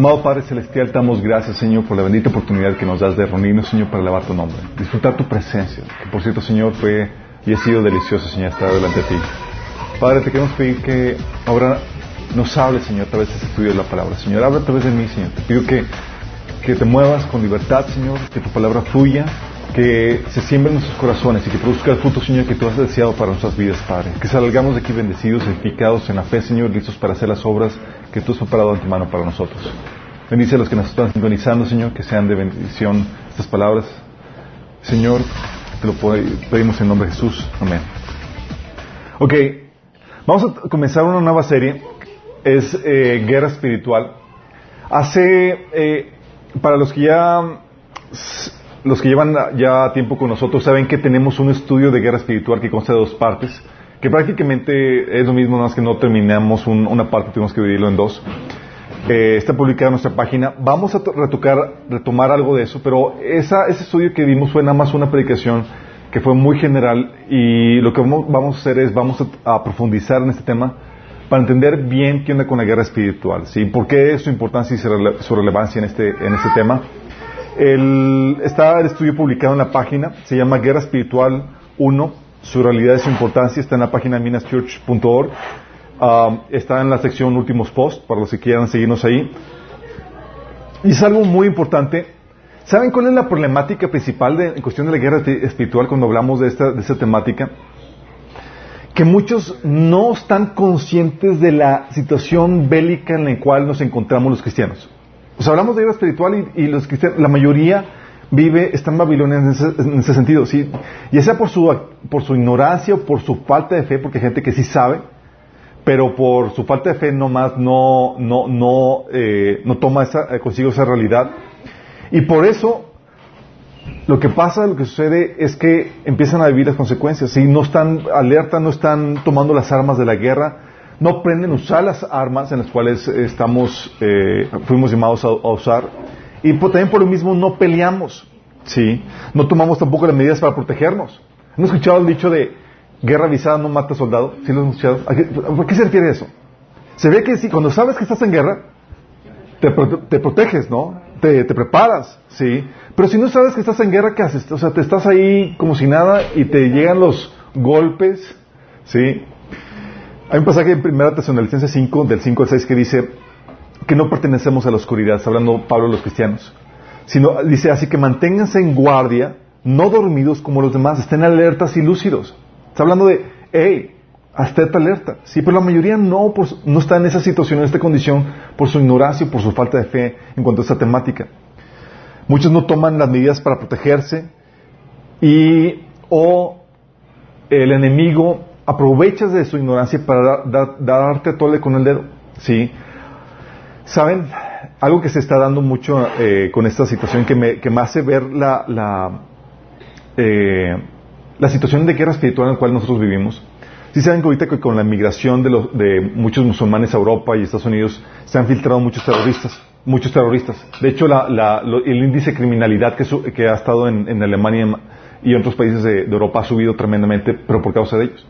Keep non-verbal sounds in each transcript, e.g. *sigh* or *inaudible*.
Amado Padre Celestial, te damos gracias, Señor, por la bendita oportunidad que nos das de reunirnos, Señor, para elevar tu nombre. Disfrutar tu presencia, que por cierto, Señor, fue y ha sido delicioso, Señor, estar delante de ti. Padre, te queremos pedir que ahora nos hables, Señor, a través de este estudio de la palabra. Señor, habla a través de mí, Señor. Te pido que, que te muevas con libertad, Señor, que tu palabra fluya, que se siembre en nuestros corazones y que produzca el fruto, Señor, que tú has deseado para nuestras vidas, Padre. Que salgamos de aquí bendecidos, edificados en la fe, Señor, listos para hacer las obras que tú has preparado de antemano para nosotros. Bendice a los que nos están sintonizando, Señor, que sean de bendición estas palabras. Señor, te lo pedimos en nombre de Jesús. Amén. Ok, vamos a comenzar una nueva serie. Es eh, Guerra Espiritual. Hace, eh, para los que ya, los que llevan ya tiempo con nosotros, saben que tenemos un estudio de guerra espiritual que consta de dos partes, que prácticamente es lo mismo, nada más que no terminamos una parte, tuvimos que dividirlo en dos. Eh, está publicada en nuestra página. Vamos a retocar, retomar algo de eso, pero esa, ese estudio que vimos fue nada más una predicación que fue muy general y lo que vamos, a hacer es vamos a, profundizar en este tema para entender bien qué onda con la guerra espiritual, ¿sí? ¿Por qué es su importancia y su relevancia en este, en este tema? El, está el estudio publicado en la página, se llama Guerra Espiritual 1, su realidad y su importancia, está en la página minaschurch.org. Um, está en la sección últimos posts para los que quieran seguirnos ahí. Y es algo muy importante. ¿Saben cuál es la problemática principal de, en cuestión de la guerra espiritual cuando hablamos de esta, de esta temática? Que muchos no están conscientes de la situación bélica en la cual nos encontramos los cristianos. O sea, hablamos de guerra espiritual y, los cristianos, la mayoría vive, está en Babilonia en ese, en ese sentido, ¿sí? Ya sea por su, por su ignorancia o por su falta de fe, porque hay gente que sí sabe, pero por su falta de fe nomás no, no, no, eh, no toma esa, eh, consigo esa realidad. Y por eso lo que pasa, lo que sucede es que empiezan a vivir las consecuencias. Si no están alerta, no están tomando las armas de la guerra, no aprenden a usar las armas en las cuales estamos, eh, fuimos llamados a, usar. Y también por lo mismo no peleamos, ¿sí? No tomamos tampoco las medidas para protegernos. ¿Han escuchado el dicho de guerra avisada no mata soldado. ¿Sí lo escuchado? ¿Por qué se refiere eso? Se ve que si cuando sabes que estás en guerra, te, proteges, ¿no? Te, preparas, ¿sí? Pero si no sabes que estás en guerra, ¿qué haces? O sea, te estás ahí como si nada y te llegan los golpes, ¿sí? Hay un pasaje en 1 Tesalonicenses 5, del 5 al 6, que dice que no pertenecemos a la oscuridad, está hablando Pablo a los cristianos. Sino, dice, así que manténganse en guardia, no dormidos como los demás, estén alertas y lúcidos. Está hablando de, hey, hasta esta alerta. Sí, pero la mayoría no, no está en esa situación, en esta condición, por su ignorancia, por su falta de fe en cuanto a esta temática. Muchos no toman las medidas para protegerse y o el enemigo aprovecha de su ignorancia para darte tole con el dedo. ¿sí? ¿Saben? Algo que se está dando mucho eh, con esta situación que me, hace ver la, la eh, la situación de guerra espiritual en la cual nosotros vivimos. Si saben que ahorita con la migración de, los, de muchos musulmanes a Europa y Estados Unidos se han filtrado muchos terroristas, muchos terroristas. De hecho, el índice de criminalidad que, ha estado en, Alemania y otros países de, Europa ha subido tremendamente, pero por causa de ellos.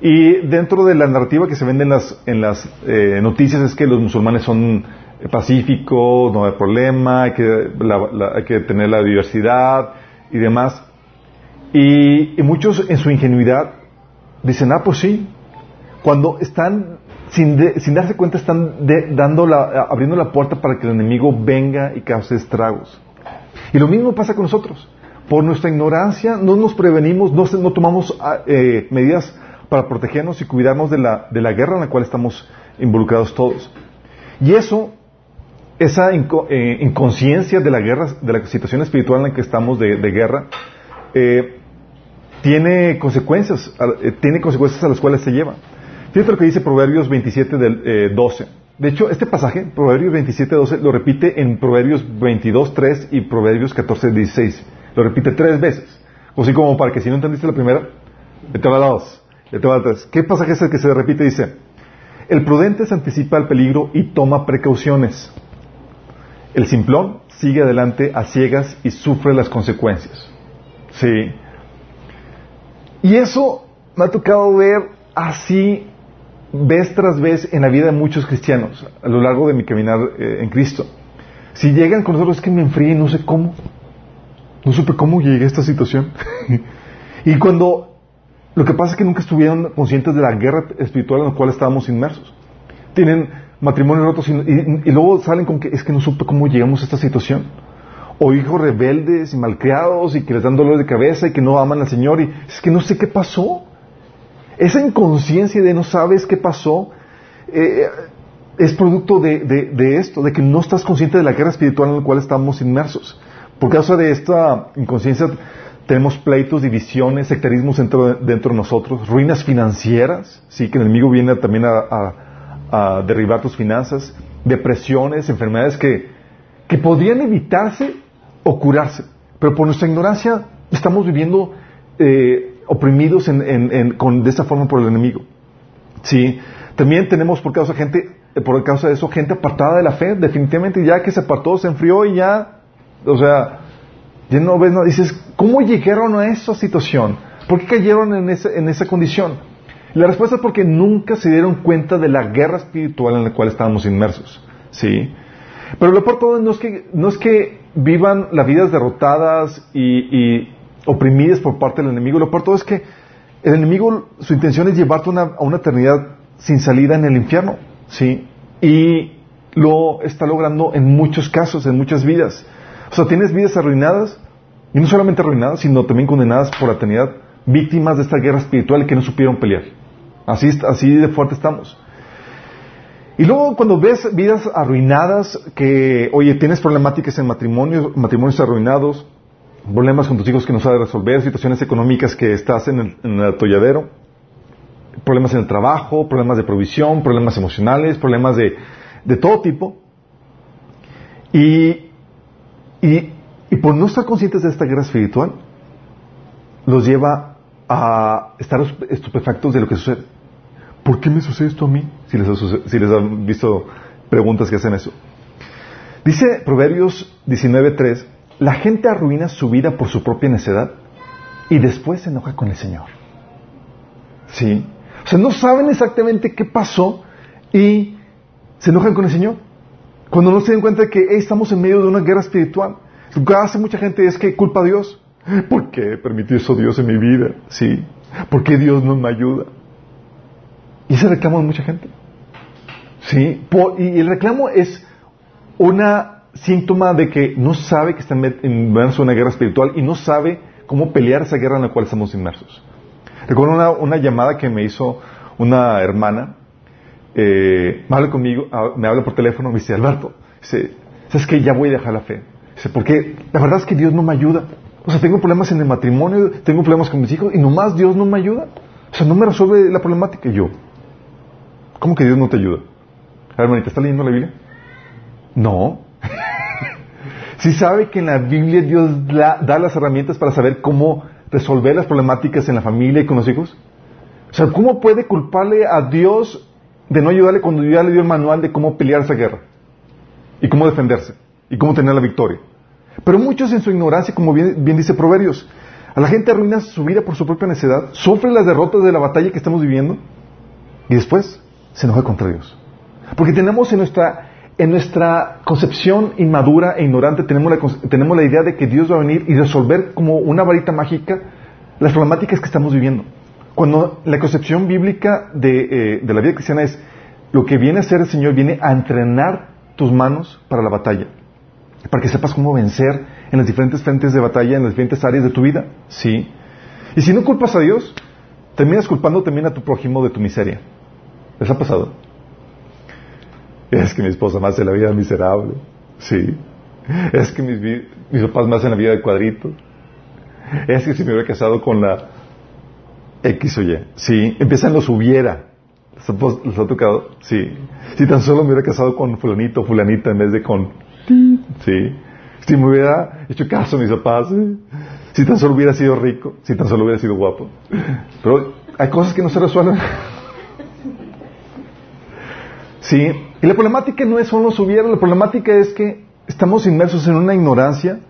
Y dentro de la narrativa que se vende en las, en las eh, noticias es que los musulmanes son pacíficos, no hay problema, hay que, hay que tener la diversidad y demás. Y, muchos en su ingenuidad dicen, ah, pues sí, cuando están, sin, sin darse cuenta, están dando la, abriendo la puerta para que el enemigo venga y cause estragos. Y lo mismo pasa con nosotros. Por nuestra ignorancia no nos prevenimos, no, no tomamos ah, eh, medidas para protegernos y cuidarnos de la, de la guerra en la cual estamos involucrados todos. Y eso, esa eh, inconsciencia de la guerra, de la situación espiritual en la que estamos de, guerra, eh, tiene consecuencias, eh, tiene consecuencias a las cuales se lleva. Fíjate lo que dice Proverbios 27 del 12. Eh, de hecho, este pasaje, Proverbios 27, 12, lo repite en Proverbios 22, 3 y Proverbios 14, 16. Lo repite tres veces. Así como para que si no entendiste la primera, te va a la dos, te va a tres. ¿Qué pasaje es el que se repite? Dice, el prudente se anticipa al peligro y toma precauciones. El simplón sigue adelante a ciegas y sufre las consecuencias. Sí. Y eso me ha tocado ver así vez tras vez en la vida de muchos cristianos a lo largo de mi caminar eh, en Cristo. Si llegan con nosotros es que me enfríe, no sé cómo. No supe cómo llegué a esta situación. *laughs* y cuando lo que pasa es que nunca estuvieron conscientes de la guerra espiritual en la cual estábamos inmersos. Tienen matrimonios rotos y, y luego salen con que es que no supe cómo llegamos a esta situación o hijos rebeldes y malcriados y que les dan dolor de cabeza y que no aman al Señor y es que no sé qué pasó. Esa inconsciencia de no sabes qué pasó eh, es producto de, esto, de que no estás consciente de la guerra espiritual en la cual estamos inmersos. Por causa de esta inconsciencia tenemos pleitos, divisiones, sectarismos dentro, dentro de nosotros, ruinas financieras, sí, que el enemigo viene también a, a derribar tus finanzas, depresiones, enfermedades que, que podrían evitarse o curarse. Pero por nuestra ignorancia estamos viviendo eh, oprimidos con, de esta forma por el enemigo. ¿Sí? También tenemos por causa, gente, eh, por causa de eso gente apartada de la fe, definitivamente ya que se apartó, se enfrió y ya, o sea, ya no ves nada. Dices, ¿cómo llegaron a esa situación? ¿Por qué cayeron en esa, en esa condición? La respuesta es porque nunca se dieron cuenta de la guerra espiritual en la cual estábamos inmersos. ¿Sí? Pero lo peor todo no es que, no es que vivan las vidas derrotadas y, oprimidas por parte del enemigo. Lo peor todo es que el enemigo, su intención es llevarte a una eternidad sin salida en el infierno. ¿Sí? Y lo está logrando en muchos casos, en muchas vidas. O sea, tienes vidas arruinadas, y no solamente arruinadas, sino también condenadas por la eternidad, víctimas de esta guerra espiritual que no supieron pelear. Así, así de fuerte estamos. Y luego cuando ves vidas arruinadas, que, oye, tienes problemáticas en matrimonio, matrimonios arruinados, problemas con tus hijos que no sabes resolver, situaciones económicas que estás en el, atolladero, problemas en el trabajo, problemas de provisión, problemas emocionales, problemas de, de todo tipo. Y, y, y por no estar conscientes de esta guerra espiritual, los lleva a estar estupefactos de lo que sucede. ¿Por qué me sucede esto a mí? Si les, han visto preguntas que hacen eso. Dice Proverbios 19.3, la gente arruina su vida por su propia necedad y después se enoja con el Señor. ¿Sí? O sea, no saben exactamente qué pasó y se enojan con el Señor. Cuando no se dan cuenta de que estamos en medio de una guerra espiritual. Lo que hace mucha gente es que culpa a Dios. ¿Por qué permitió eso Dios en mi vida? ¿Sí? ¿Por qué Dios no me ayuda? Y ese reclamo de mucha gente. ¿Sí? y el reclamo es una síntoma de que no sabe que está inmerso en una guerra espiritual y no sabe cómo pelear esa guerra en la cual estamos inmersos. Recuerdo una, llamada que me hizo una hermana, eh, me habla conmigo, ah, me habla por teléfono, me dice, Alberto, dice, ¿sabes que Ya voy a dejar la fe. Dice, porque la verdad es que Dios no me ayuda. O sea, tengo problemas en el matrimonio, tengo problemas con mis hijos y nomás Dios no me ayuda. O sea, no me resuelve la problemática. Yo, ¿Cómo que Dios no te ayuda? Hermanita, ¿está leyendo la Biblia? No. *laughs* Si sabe que en la Biblia Dios da las herramientas para saber cómo resolver las problemáticas en la familia y con los hijos. O sea, ¿cómo puede culparle a Dios de no ayudarle cuando Dios le dio el manual de cómo pelear esa guerra? Y cómo defenderse. Y cómo tener la victoria. Pero muchos en su ignorancia, como bien, bien dice Proverbios, a la gente arruina su vida por su propia necedad, sufre las derrotas de la batalla que estamos viviendo y después se enoja contra Dios. Porque tenemos en nuestra, en nuestra concepción inmadura e ignorante, tenemos la, tenemos la idea de que Dios va a venir y resolver como una varita mágica las problemáticas que estamos viviendo. Cuando la concepción bíblica de, eh, de la vida cristiana es lo que viene a hacer el Señor, viene a entrenar tus manos para la batalla, para que sepas cómo vencer en las diferentes frentes de batalla, en las diferentes áreas de tu vida. Sí. Y si no culpas a Dios, terminas culpando también a tu prójimo de tu miseria. ¿Les ha pasado? Es que mi esposa me hace la vida miserable. Sí. Es que mis, mis papás me hacen la vida de cuadrito. Es que si me hubiera casado con la X o Y. Sí. Empiezan los hubiera. ¿Les ha tocado? Sí. Si tan solo me hubiera casado con fulanito fulanita en vez de con... Sí. Si me hubiera hecho caso a mis papás. Si tan solo hubiera sido rico. Si tan solo hubiera sido guapo. Pero hay cosas que no se resuelven. ¿Sí? Y la problemática no es solo hubiera, la problemática es que estamos inmersos en una ignorancia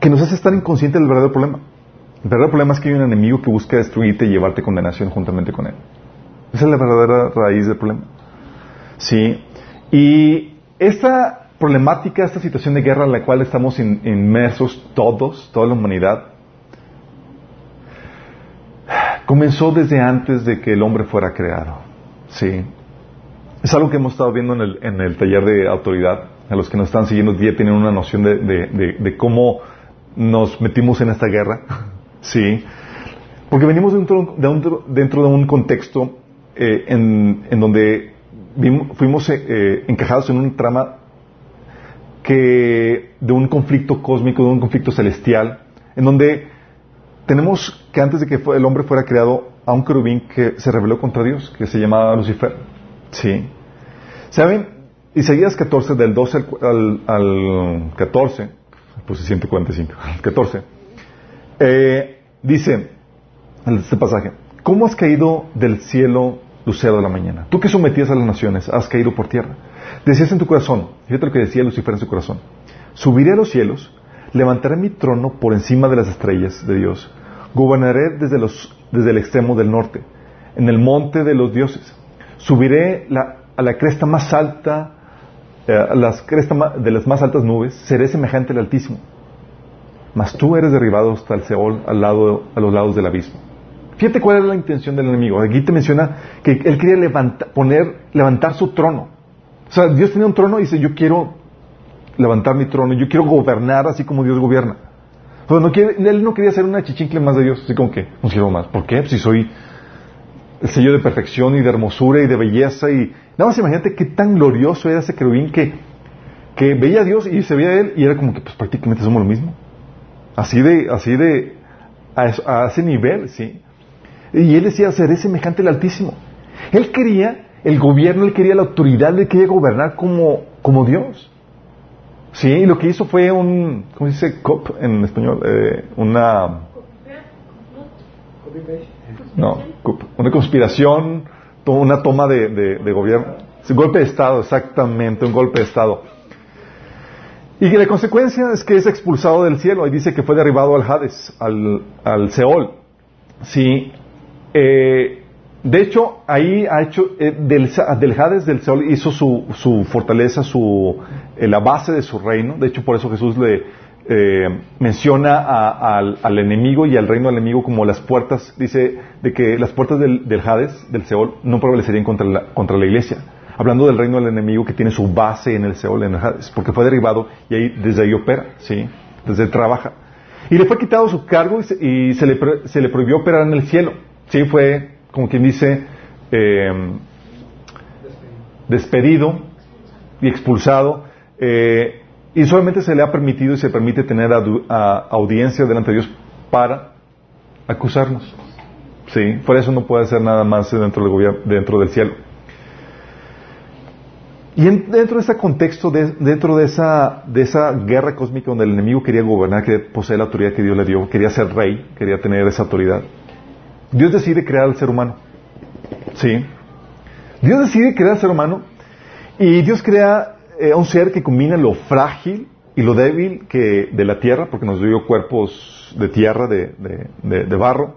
que nos hace estar inconscientes del verdadero problema. El verdadero problema es que hay un enemigo que busca destruirte y llevarte condenación juntamente con él. Esa es la verdadera raíz del problema. Sí. Y esta problemática, esta situación de guerra en la cual estamos inmersos todos, toda la humanidad, comenzó desde antes de que el hombre fuera creado. Sí. Es algo que hemos estado viendo en el, en el taller de autoridad. A los que nos están siguiendo ya tienen una noción de, de, cómo nos metimos en esta guerra. *laughs* sí. Porque venimos dentro de un, dentro de un contexto eh, en, en, donde fuimos eh, eh, encajados en un trama que de un conflicto cósmico, de un conflicto celestial, en donde tenemos que antes de que el hombre fuera creado a un querubín que se rebeló contra Dios, que se llamaba Lucifer. Sí. ¿Saben? Isaías 14, del 12 al, al, 14, pues 145, 14, eh, dice, este pasaje, ¿cómo has caído del cielo, lucero de la mañana? Tú que sometías a las naciones, has caído por tierra. Decías en tu corazón, fíjate lo que decía Lucifer en su corazón, subiré a los cielos, levantaré mi trono por encima de las estrellas de Dios, gobernaré desde, los, desde el extremo del norte, en el monte de los dioses, subiré a la cresta más alta, eh, a las crestas de las más altas nubes, seré semejante al Altísimo. Mas tú eres derribado hasta el Seol, al lado, a los lados del abismo. Fíjate cuál es la intención del enemigo. Aquí te menciona que él quería poner, levantar su trono. O sea, Dios tenía un trono y dice, yo quiero levantar mi trono, yo quiero gobernar así como Dios gobierna. Pero no él no quería ser una chichincle más de Dios, así como que, no quiero más. ¿Por qué? Si soy el sello de perfección y de hermosura y de belleza y... Nada más imagínate qué tan glorioso era ese querubín que, que veía a Dios y se veía a él y era como que pues prácticamente somos lo mismo. Así de, así de, a, ese nivel, ¿sí? Y él decía, seré semejante al Altísimo. Él quería el gobierno, él quería la autoridad, él quería gobernar como, como Dios. Sí, y lo que hizo fue un, ¿cómo dice cop en español? Eh, una... No, una conspiración, una toma de, gobierno. Un golpe de Estado, exactamente, un golpe de Estado. Y la consecuencia es que es expulsado del cielo. Ahí dice que fue derribado al Hades, al, Seol. Sí. Eh, de hecho, ahí ha hecho, eh, del, del, Hades, del Seol, hizo su, su fortaleza, su, eh, la base de su reino. De hecho, por eso Jesús le eh, menciona al, enemigo y al reino del enemigo como las puertas, dice, de que las puertas del, Hades, del Seol, no prevalecerían contra la, contra la iglesia. Hablando del reino del enemigo que tiene su base en el Seol, en el Hades, porque fue derribado y ahí, desde ahí opera, ¿sí? Desde ahí trabaja. Y le fue quitado su cargo y se, y se, le, se le prohibió operar en el cielo. Sí, fue como quien dice, eh, despedido y expulsado, eh, y solamente se le ha permitido y se permite tener audiencia delante de Dios para acusarnos. Sí, por eso no puede hacer nada más dentro del, gobierno, dentro del cielo. Y dentro de ese contexto, dentro de esa, de esa guerra cósmica donde el enemigo quería gobernar, quería poseer la autoridad que Dios le dio, quería ser rey, quería tener esa autoridad, Dios decide crear al ser humano. Sí. Dios decide crear al ser humano y Dios crea eh, un ser que combina lo frágil y lo débil que de la tierra, porque nos dio cuerpos de tierra, de, de, barro.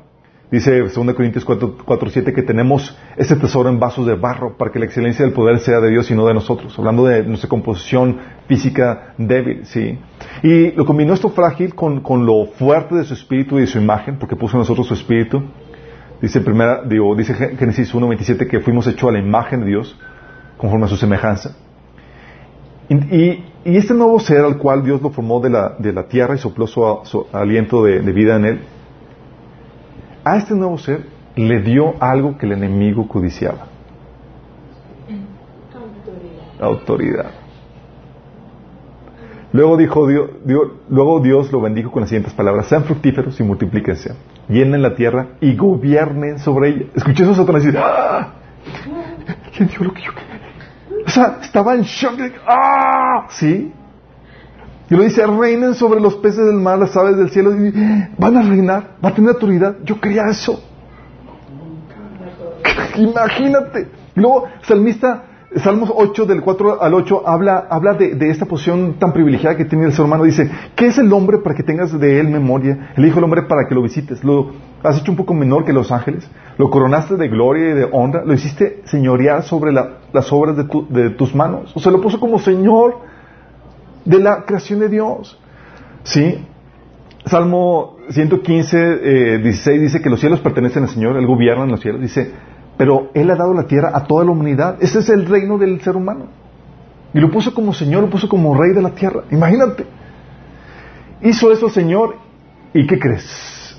Dice 2 Corintios 4, 7 que tenemos ese tesoro en vasos de barro para que la excelencia del poder sea de Dios y no de nosotros. Hablando de nuestra composición física débil, sí. Y lo combinó esto frágil con, con lo fuerte de su espíritu y de su imagen, porque puso en nosotros su espíritu. Dice, primera, digo, dice Génesis 1.27 que fuimos hechos a la imagen de Dios, conforme a su semejanza. Y, este nuevo ser al cual Dios lo formó de la, de la tierra y sopló su, aliento de, vida en él, a este nuevo ser le dio algo que el enemigo codiciaba. Autoridad. Autoridad. Luego dijo Dios, luego Dios lo bendijo con las siguientes palabras: sean fructíferos y multiplíquense, llenen la tierra y gobiernen sobre ella. Escuché eso Satanás decir, ¡ah! ¿Quién dijo lo que yo quería? O sea, estaba en shock. ¡Ah! ¿Sí? Y lo dice, reinen sobre los peces del mar, las aves del cielo. Van a reinar, va a tener autoridad. Yo quería eso. *laughs* Imagínate. Y luego, salmista Salmos 8, del 4 al 8, habla, habla de, esta posición tan privilegiada que tiene el ser humano. Dice, ¿qué es el hombre para que tengas de él memoria? El Hijo del Hombre para que lo visites. Lo has hecho un poco menor que los ángeles. Lo coronaste de gloria y de honra. Lo hiciste señorear sobre la, las obras de, tu, de, tus manos. O sea, lo puso como Señor de la creación de Dios. ¿Sí? Salmo 115, eh, 16 dice que los cielos pertenecen al Señor, Él gobierna en los cielos. Dice, pero Él ha dado la tierra a toda la humanidad. Ese es el reino del ser humano. Y lo puso como Señor, lo puso como Rey de la tierra. Imagínate. Hizo eso el Señor. ¿Y qué crees?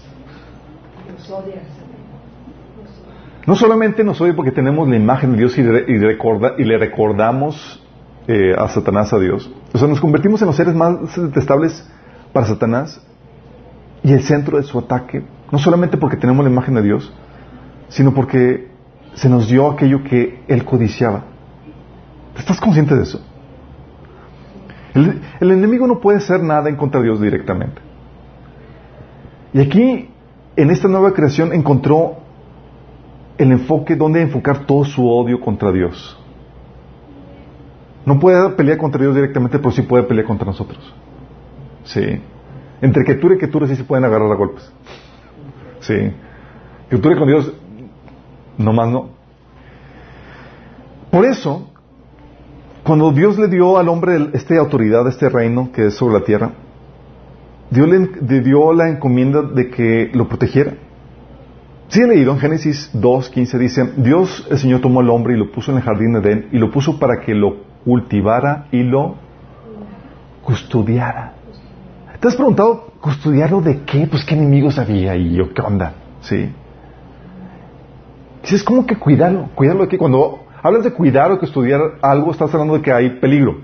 No solamente nos odia porque tenemos la imagen de Dios y, y, recorda, y le recordamos eh, a Satanás a Dios. O sea, nos convertimos en los seres más detestables para Satanás y el centro de su ataque, no solamente porque tenemos la imagen de Dios, sino porque se nos dio aquello que Él codiciaba. ¿Estás consciente de eso? El, enemigo no puede hacer nada en contra de Dios directamente. Y aquí, en esta nueva creación, encontró el enfoque donde enfocar todo su odio contra Dios. No puede pelear contra Dios directamente, pero sí puede pelear contra nosotros. Sí. Entre criatura y criatura sí se pueden agarrar a golpes. Sí. Criatura con Dios, no más no. Por eso, cuando Dios le dio al hombre esta autoridad, este reino que es sobre la tierra, Dios le dio la encomienda de que lo protegiera. Si sí, leído en Génesis 2.15 dice, Dios el Señor tomó al hombre y lo puso en el jardín de Edén y lo puso para que lo cultivara y lo custodiara. ¿Te has preguntado custodiarlo de qué? Pues qué enemigos había y yo qué onda, ¿sí? Dices, ¿cómo que cuidarlo? ¿Cuidarlo de? Cuando hablas de cuidar o custodiar algo, estás hablando de que hay peligro.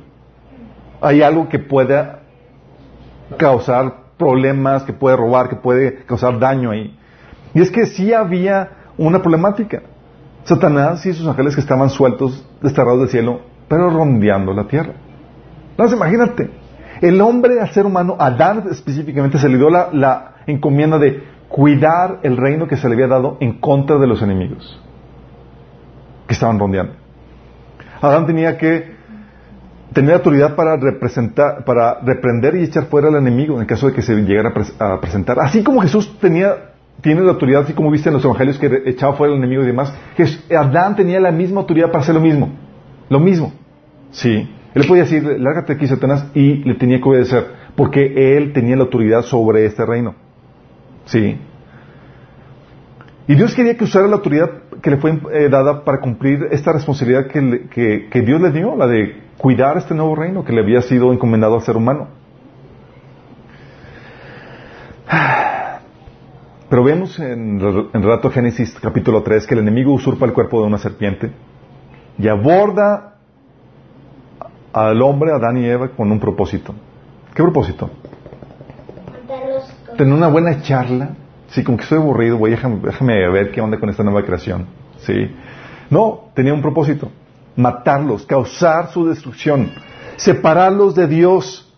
Hay algo que pueda causar problemas, que puede robar, que puede causar daño ahí. Y es que sí había una problemática. Satanás y sus ángeles que estaban sueltos, desterrados del cielo, pero rondeando la tierra. Entonces imagínate, el hombre, al ser humano, Adán específicamente, se le dio la, encomienda de cuidar el reino que se le había dado en contra de los enemigos que estaban rondeando. Adán tenía que tener autoridad para representar, para reprender y echar fuera al enemigo en caso de que se llegara a, pres a presentar. Así como Jesús tenía tiene la autoridad, así como viste en los evangelios que echaba fuera al enemigo y demás, Adán tenía la misma autoridad para hacer lo mismo. Lo mismo. Sí. Él podía decir, lárgate aquí, Satanás, y le tenía que obedecer, porque él tenía la autoridad sobre este reino. Sí. Y Dios quería que usara la autoridad que le fue eh, dada para cumplir esta responsabilidad que, le, que, que, Dios le dio, la de cuidar este nuevo reino que le había sido encomendado al ser humano. *sighs* Pero vemos en, en relato Génesis capítulo 3 que el enemigo usurpa el cuerpo de una serpiente y aborda al hombre, a Adán y Eva, con un propósito. ¿Qué propósito? Tener una buena charla. Sí, como que estoy aburrido, voy, déjame, déjame ver qué onda con esta nueva creación. Sí. No, tenía un propósito. Matarlos, causar su destrucción, separarlos de Dios.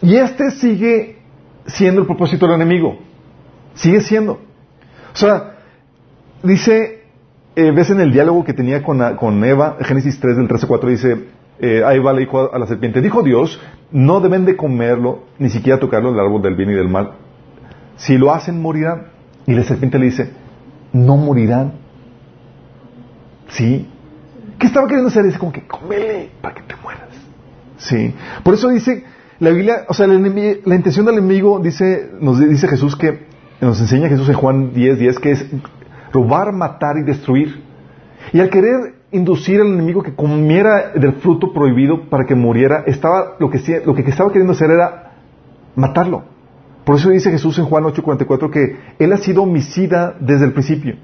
Y este sigue siendo el propósito del enemigo. Sigue siendo. O sea, dice, eh, ves en el diálogo que tenía con, con Eva, Génesis 3 del 13 4, dice, eh, ahí va a la serpiente, dijo Dios, no deben de comerlo, ni siquiera tocarlo el árbol del bien y del mal. Si lo hacen, morirán. Y la serpiente le dice, no morirán. ¿Sí? ¿Qué estaba queriendo hacer? Dice como que comele para que te mueras. Sí. Por eso dice la Biblia, o sea, la, la intención del enemigo, dice, nos dice Jesús que, nos enseña Jesús en Juan 10, 10, que es robar, matar y destruir. Y al querer inducir al enemigo que comiera del fruto prohibido para que muriera, estaba, lo, que, lo que estaba queriendo hacer era matarlo. Por eso dice Jesús en Juan 8:44 que Él ha sido homicida desde el principio.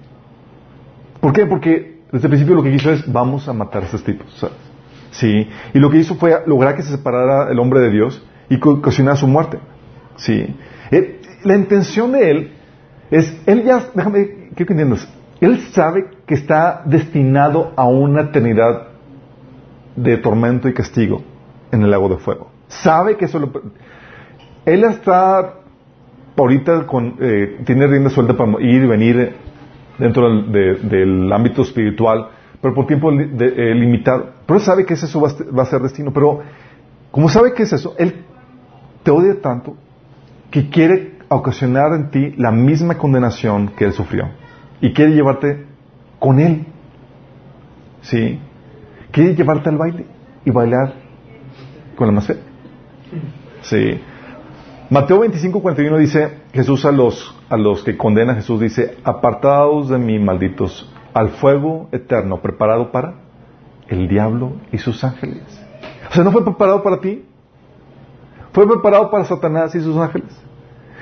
¿Por qué? Porque desde el principio lo que quiso es, vamos a matar a estos tipos. Sí. Y lo que hizo fue lograr que se separara el hombre de Dios y ocasionar su muerte. Sí. Eh, la intención de Él es, Él ya, déjame, quiero que él sabe que está destinado a una eternidad de tormento y castigo en el lago de fuego. Sabe que eso lo... Él está ahorita con, eh, tiene rienda suelta para ir y venir dentro del, de, del ámbito espiritual pero por tiempo eh, limitado. Pero sabe que eso va va a ser destino. Pero como sabe que es eso, Él te odia tanto que quiere ocasionar en ti la misma condenación que Él sufrió. Y quiere llevarte con Él. ¿Sí? Quiere llevarte al baile y bailar con la más fe. Sí. Mateo 25, 41 dice, Jesús a los, a los que condena, Jesús dice, apartados de mí, malditos, al fuego eterno preparado para el diablo y sus ángeles. O sea, no fue preparado para ti, fue preparado para Satanás y sus ángeles.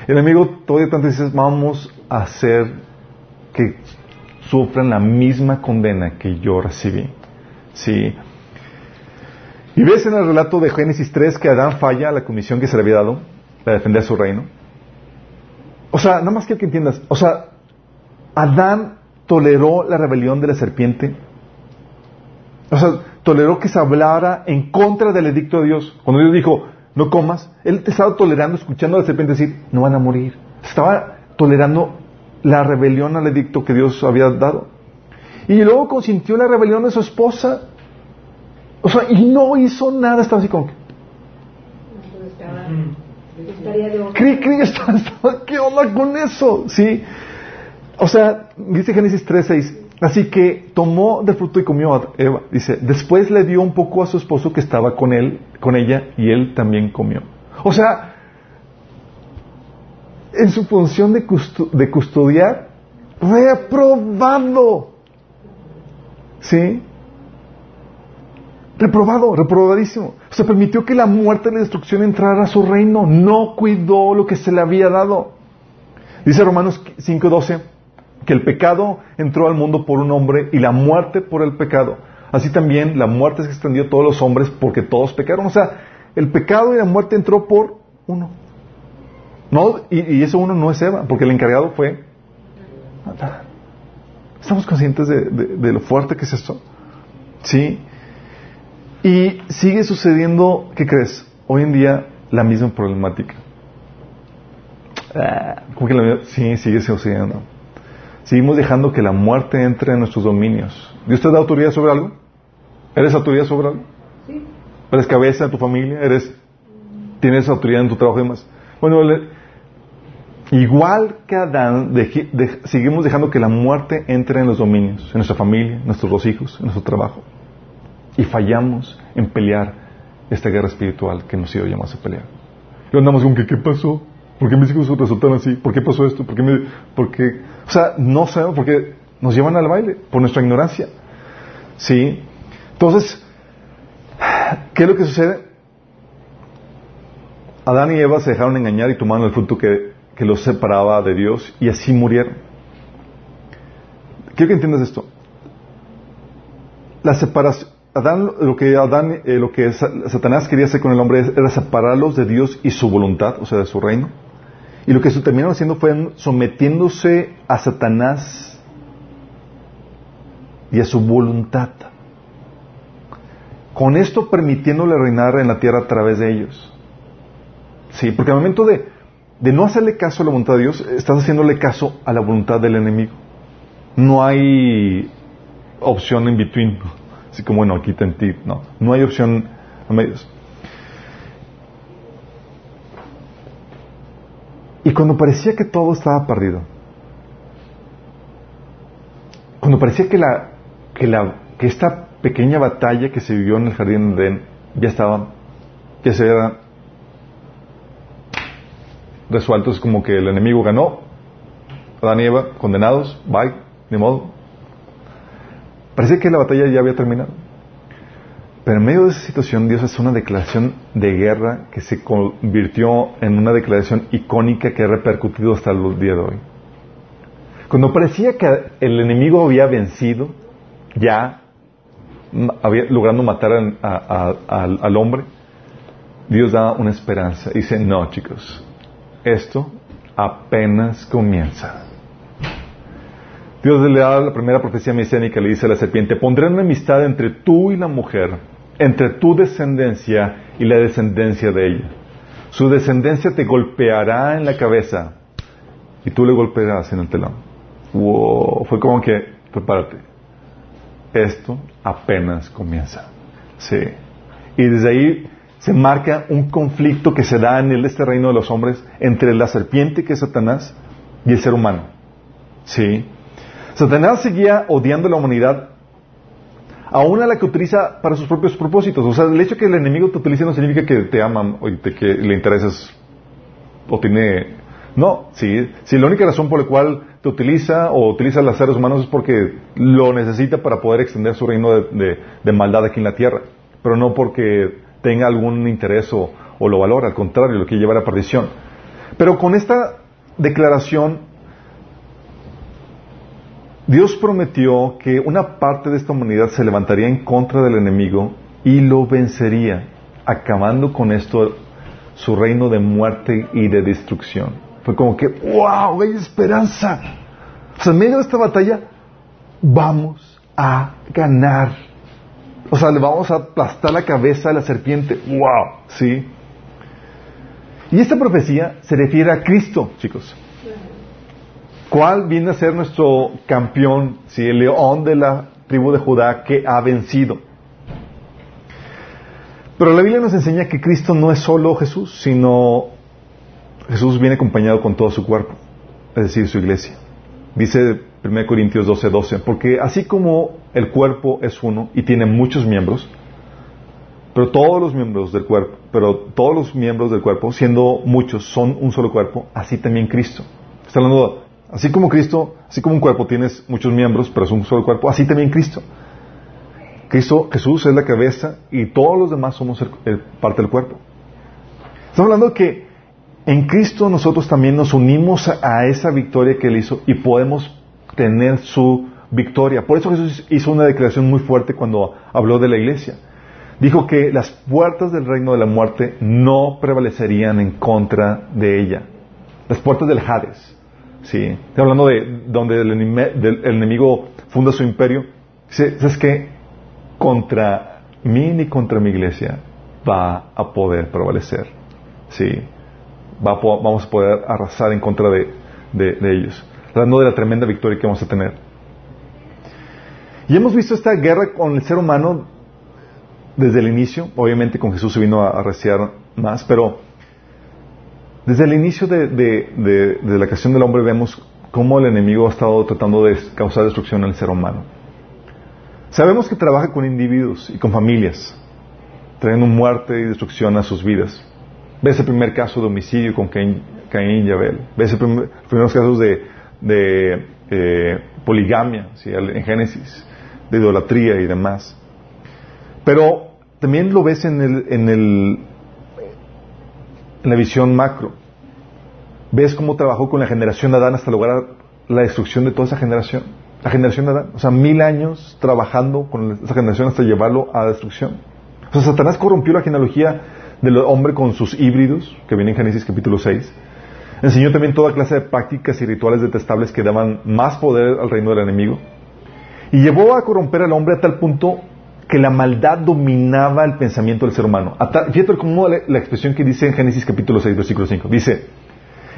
El enemigo todavía tanto dice, vamos a hacer que sufran la misma condena que yo recibí. Sí. Y ves en el relato de Génesis 3 que Adán falla a la comisión que se le había dado para defender su reino. O sea, nada más quiero que entiendas. O sea, Adán toleró la rebelión de la serpiente. O sea, toleró que se hablara en contra del edicto de Dios. Cuando Dios dijo, no comas, él te estaba tolerando, escuchando a la serpiente decir, no van a morir. Estaba tolerando la rebelión al edicto que Dios había dado. Y luego consintió la rebelión de su esposa. O sea, y no hizo nada, estaba así como *laughs* ¿Qué onda con eso? Sí. O sea, dice Génesis 3.6, así que tomó del fruto y comió a Eva. Dice, después le dio un poco a su esposo que estaba con él, con ella, y él también comió. O sea, en su función de, custodiar, reprobado. ¿Sí? Reprobado, reprobadísimo. Se permitió que la muerte y la destrucción entrara a su reino. No cuidó lo que se le había dado. Dice Romanos 5:12 que el pecado entró al mundo por un hombre y la muerte por el pecado. Así también la muerte se extendió a todos los hombres porque todos pecaron. O sea, el pecado y la muerte entró por uno. No, y, eso uno no es Eva, porque el encargado fue ¿Estamos conscientes de, de lo fuerte que es esto? Sí. Y sigue sucediendo, ¿qué crees? Hoy en día la misma problemática. Ah, ¿Cómo que la Sí, sigue sucediendo. Seguimos dejando que la muerte entre en nuestros dominios. ¿Dios te da autoridad sobre algo? ¿Eres autoridad sobre algo? Sí. ¿Eres cabeza de tu familia? ¿Eres, ¿Tienes autoridad en tu trabajo y demás? Bueno, igual que Adán, seguimos dejando que la muerte entre en los dominios, en nuestra familia, en nuestros dos hijos, en nuestro trabajo y fallamos en pelear esta guerra espiritual que nos ha sido llamados a pelear. Y andamos con que, ¿qué pasó? ¿Por qué mis hijos resultaron así? ¿Por qué pasó esto? ¿Por qué me, por qué? O sea, no sabemos, porque nos llevan al baile, por nuestra ignorancia. ¿Sí? Entonces, ¿qué es lo que sucede? Adán y Eva se dejaron engañar y tomaron el fruto que, que los separaba de Dios y así murieron. Quiero que entiendas esto. La separación, Adán, lo que Adán, eh, lo que Satanás quería hacer con el hombre era separarlos de Dios y su voluntad, o sea, de su reino. Y lo que se terminaron haciendo fue sometiéndose a Satanás y a su voluntad. Con esto permitiéndole reinar en la tierra a través de ellos. Sí, porque al momento de, de no hacerle caso a la voluntad de Dios, estás haciéndole caso a la voluntad del enemigo. No hay opción en between. *laughs* Así como, bueno, aquí ti. No, no hay opción a medios. Y cuando parecía que todo estaba perdido, cuando parecía que la, que la, que esta pequeña batalla que se vivió en el jardín de Edén ya estaba, ya se había resuelto, es como que el enemigo ganó, Adán y Eva condenados, bye, de modo, Parecía que la batalla ya había terminado. Pero en medio de esa situación Dios hace una declaración de guerra que se convirtió en una declaración icónica que ha repercutido hasta el día de hoy. Cuando parecía que el enemigo había vencido, ya había, logrando matar al hombre, Dios da una esperanza. Dice, no chicos, esto apenas comienza. Dios le da la primera profecía mesiánica, le dice a la serpiente, pondré una amistad entre tú y la mujer, entre tu descendencia y la descendencia de ella. Su descendencia te golpeará en la cabeza y tú le golpearás en el telón. Wow, fue como que, prepárate. esto apenas comienza. Sí. Y desde ahí se marca un conflicto que se da en este reino de los hombres entre la serpiente, que es Satanás, y el ser humano. Sí. Satanás seguía odiando a la humanidad, aún a la que utiliza para sus propios propósitos. O sea, el hecho de que el enemigo te utilice no significa que te aman o que le intereses o tiene... No, sí, si la única razón por la cual te utiliza o utiliza los seres humanos es porque lo necesita para poder extender su reino de, maldad aquí en la tierra, pero no porque tenga algún interés o, lo valora, al contrario, lo que lleva a la perdición. Pero con esta declaración, Dios prometió que una parte de esta humanidad se levantaría en contra del enemigo y lo vencería, acabando con esto su reino de muerte y de destrucción. Fue como que, wow, hay esperanza. En medio de esta batalla, vamos a ganar. O sea, le vamos a aplastar la cabeza a la serpiente. Wow, ¿sí? Y esta profecía se refiere a Cristo, chicos. ¿Cuál viene a ser nuestro campeón? ¿sí? El león de la tribu de Judá que ha vencido. Pero la Biblia nos enseña que Cristo no es solo Jesús, sino Jesús viene acompañado con todo su cuerpo, es decir, su iglesia. Dice 1 Corintios 12, 12, porque así como el cuerpo es uno y tiene muchos miembros, pero todos los miembros del cuerpo, pero todos los miembros del cuerpo, siendo muchos, son un solo cuerpo, así también Cristo. Está hablando, así como Cristo, así como un cuerpo tienes muchos miembros, pero es un solo cuerpo, así también Cristo. Cristo, Jesús es la cabeza y todos los demás somos parte del cuerpo. Estamos hablando que en Cristo nosotros también nos unimos a, esa victoria que Él hizo y podemos tener su victoria. Por eso Jesús hizo una declaración muy fuerte cuando habló de la iglesia. Dijo que las puertas del reino de la muerte no prevalecerían en contra de ella. Las puertas del Hades. ¿sí? Hablando de donde el, enemigo funda su imperio. ¿Sabes qué? contra mí ni contra mi iglesia va a poder prevalecer. Sí, va vamos a poder arrasar en contra de, ellos. Hablando de la tremenda victoria que vamos a tener. Y hemos visto esta guerra con el ser humano desde el inicio. Obviamente con Jesús se vino a arreciar más, pero desde el inicio de, la creación del hombre vemos cómo el enemigo ha estado tratando de causar destrucción al ser humano. Sabemos que trabaja con individuos y con familias, trayendo muerte y destrucción a sus vidas. Ves el primer caso de homicidio con Caín, y Abel. Ves los primeros casos de, eh, poligamia en Génesis, de idolatría y demás. Pero también lo ves en, el, en, el, en la visión macro. Ves cómo trabajó con la generación de Adán hasta lograr la destrucción de toda esa generación. La generación de Adán, o sea, mil años trabajando con esa generación hasta llevarlo a destrucción. O sea, Satanás corrompió la genealogía del hombre con sus híbridos, que viene en Génesis capítulo 6. Enseñó también toda clase de prácticas y rituales detestables que daban más poder al reino del enemigo. Y llevó a corromper al hombre a tal punto que la maldad dominaba el pensamiento del ser humano. fíjate cómo la, la expresión que dice en Génesis capítulo 6, versículo 5. Dice,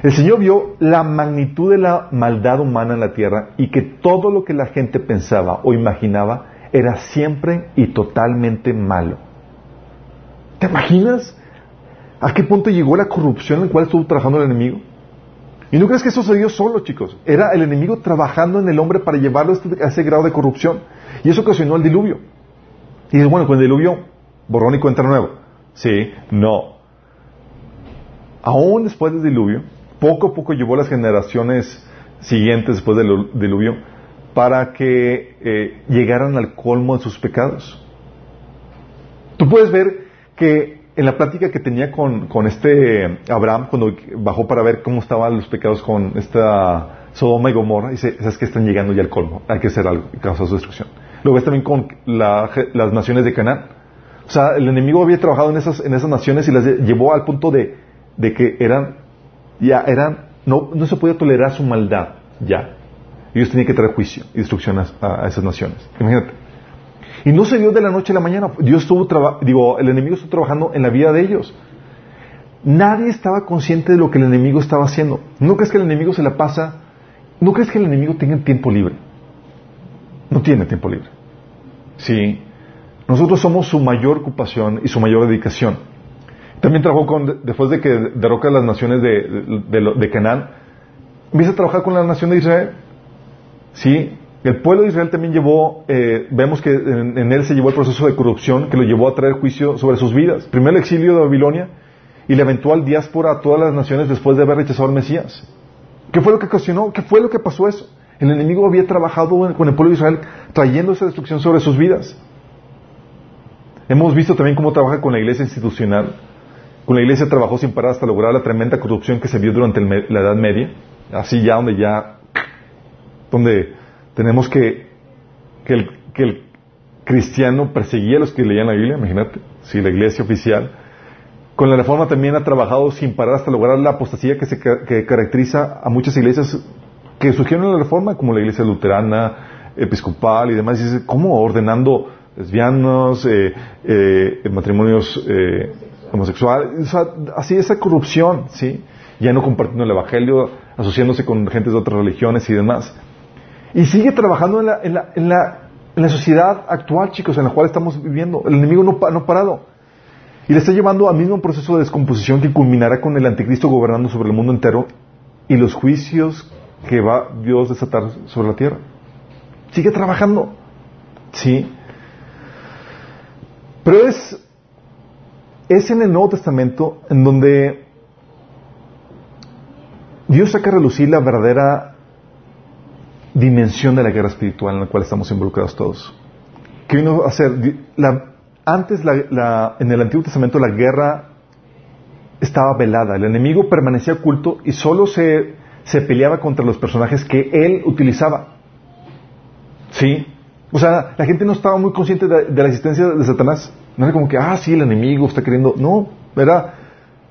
el Señor vio la magnitud de la maldad humana en la tierra y que todo lo que la gente pensaba o imaginaba era siempre y totalmente malo. ¿Te imaginas a qué punto llegó la corrupción en la cual estuvo trabajando el enemigo? Y no crees que eso se dio solo, chicos. Era el enemigo trabajando en el hombre para llevarlo a, este, ese grado de corrupción. Y eso ocasionó el diluvio. Y dices, bueno, con el diluvio, borrón y cuenta nuevo. Sí, no. Aún después del diluvio, poco a poco llevó a las generaciones siguientes después del diluvio para que eh, llegaran al colmo de sus pecados. Tú puedes ver que en la plática que tenía con, este Abraham, cuando bajó para ver cómo estaban los pecados con esta Sodoma y Gomorra, dice, sabes que están llegando ya al colmo, hay que hacer algo y causar su destrucción. Lo ves también con las naciones de Canaán. O sea, el enemigo había trabajado en esas, en esas naciones y las llevó al punto de, de que eran ya eran, no, no se podía tolerar su maldad, ya. Ellos tenían que traer juicio y destrucción a, esas naciones. Imagínate. Y no se dio de la noche a la mañana. Dios estuvo, digo, el enemigo estuvo trabajando en la vida de ellos. Nadie estaba consciente de lo que el enemigo estaba haciendo. ¿No crees que el enemigo se la pasa? ¿No crees que el enemigo tenga tiempo libre? No tiene tiempo libre. Sí. Nosotros somos su mayor ocupación y su mayor dedicación. También trabajó con, después de que derroca las naciones de, de, de Canaán, empieza a trabajar con la nación de Israel. Sí, el pueblo de Israel también llevó, eh, vemos que en, él se llevó el proceso de corrupción que lo llevó a traer juicio sobre sus vidas. Primero el exilio de Babilonia y la eventual diáspora a todas las naciones después de haber rechazado al Mesías. ¿Qué fue lo que ocasionó? ¿Qué fue lo que pasó eso? El enemigo había trabajado con el pueblo de Israel trayendo esa destrucción sobre sus vidas. Hemos visto también cómo trabaja con la iglesia institucional. Con la iglesia trabajó sin parar hasta lograr la tremenda corrupción que se vio durante la Edad Media. Así ya donde ya, donde tenemos que, que el, cristiano perseguía a los que leían la Biblia, imagínate, si la iglesia oficial. Con la reforma también ha trabajado sin parar hasta lograr la apostasía que, se, que caracteriza a muchas iglesias que surgieron en la reforma, como la iglesia luterana, episcopal y demás. Y dice, ¿cómo? Ordenando lesbianos, eh, eh, matrimonios eh, homosexuales, así esa corrupción, ¿sí? Ya no compartiendo el evangelio, asociándose con gente de otras religiones y demás. Y sigue trabajando en la, en la, en la, en la sociedad actual, chicos, en la cual estamos viviendo. El enemigo no, no ha parado. Y le está llevando al mismo proceso de descomposición que culminará con el anticristo gobernando sobre el mundo entero y los juicios que va Dios a desatar sobre la tierra. Sigue trabajando. Sí. Pero es, es en el Nuevo Testamento en donde Dios saca a relucir la verdadera dimensión de la guerra espiritual en la cual estamos involucrados todos. ¿Qué vino a hacer? antes, en el Antiguo Testamento, la guerra estaba velada. El enemigo permanecía oculto y solo se, se peleaba contra los personajes que él utilizaba. ¿Sí? O sea, la gente no estaba muy consciente de, la existencia de Satanás. No era como que, ah, sí, el enemigo está queriendo. No, era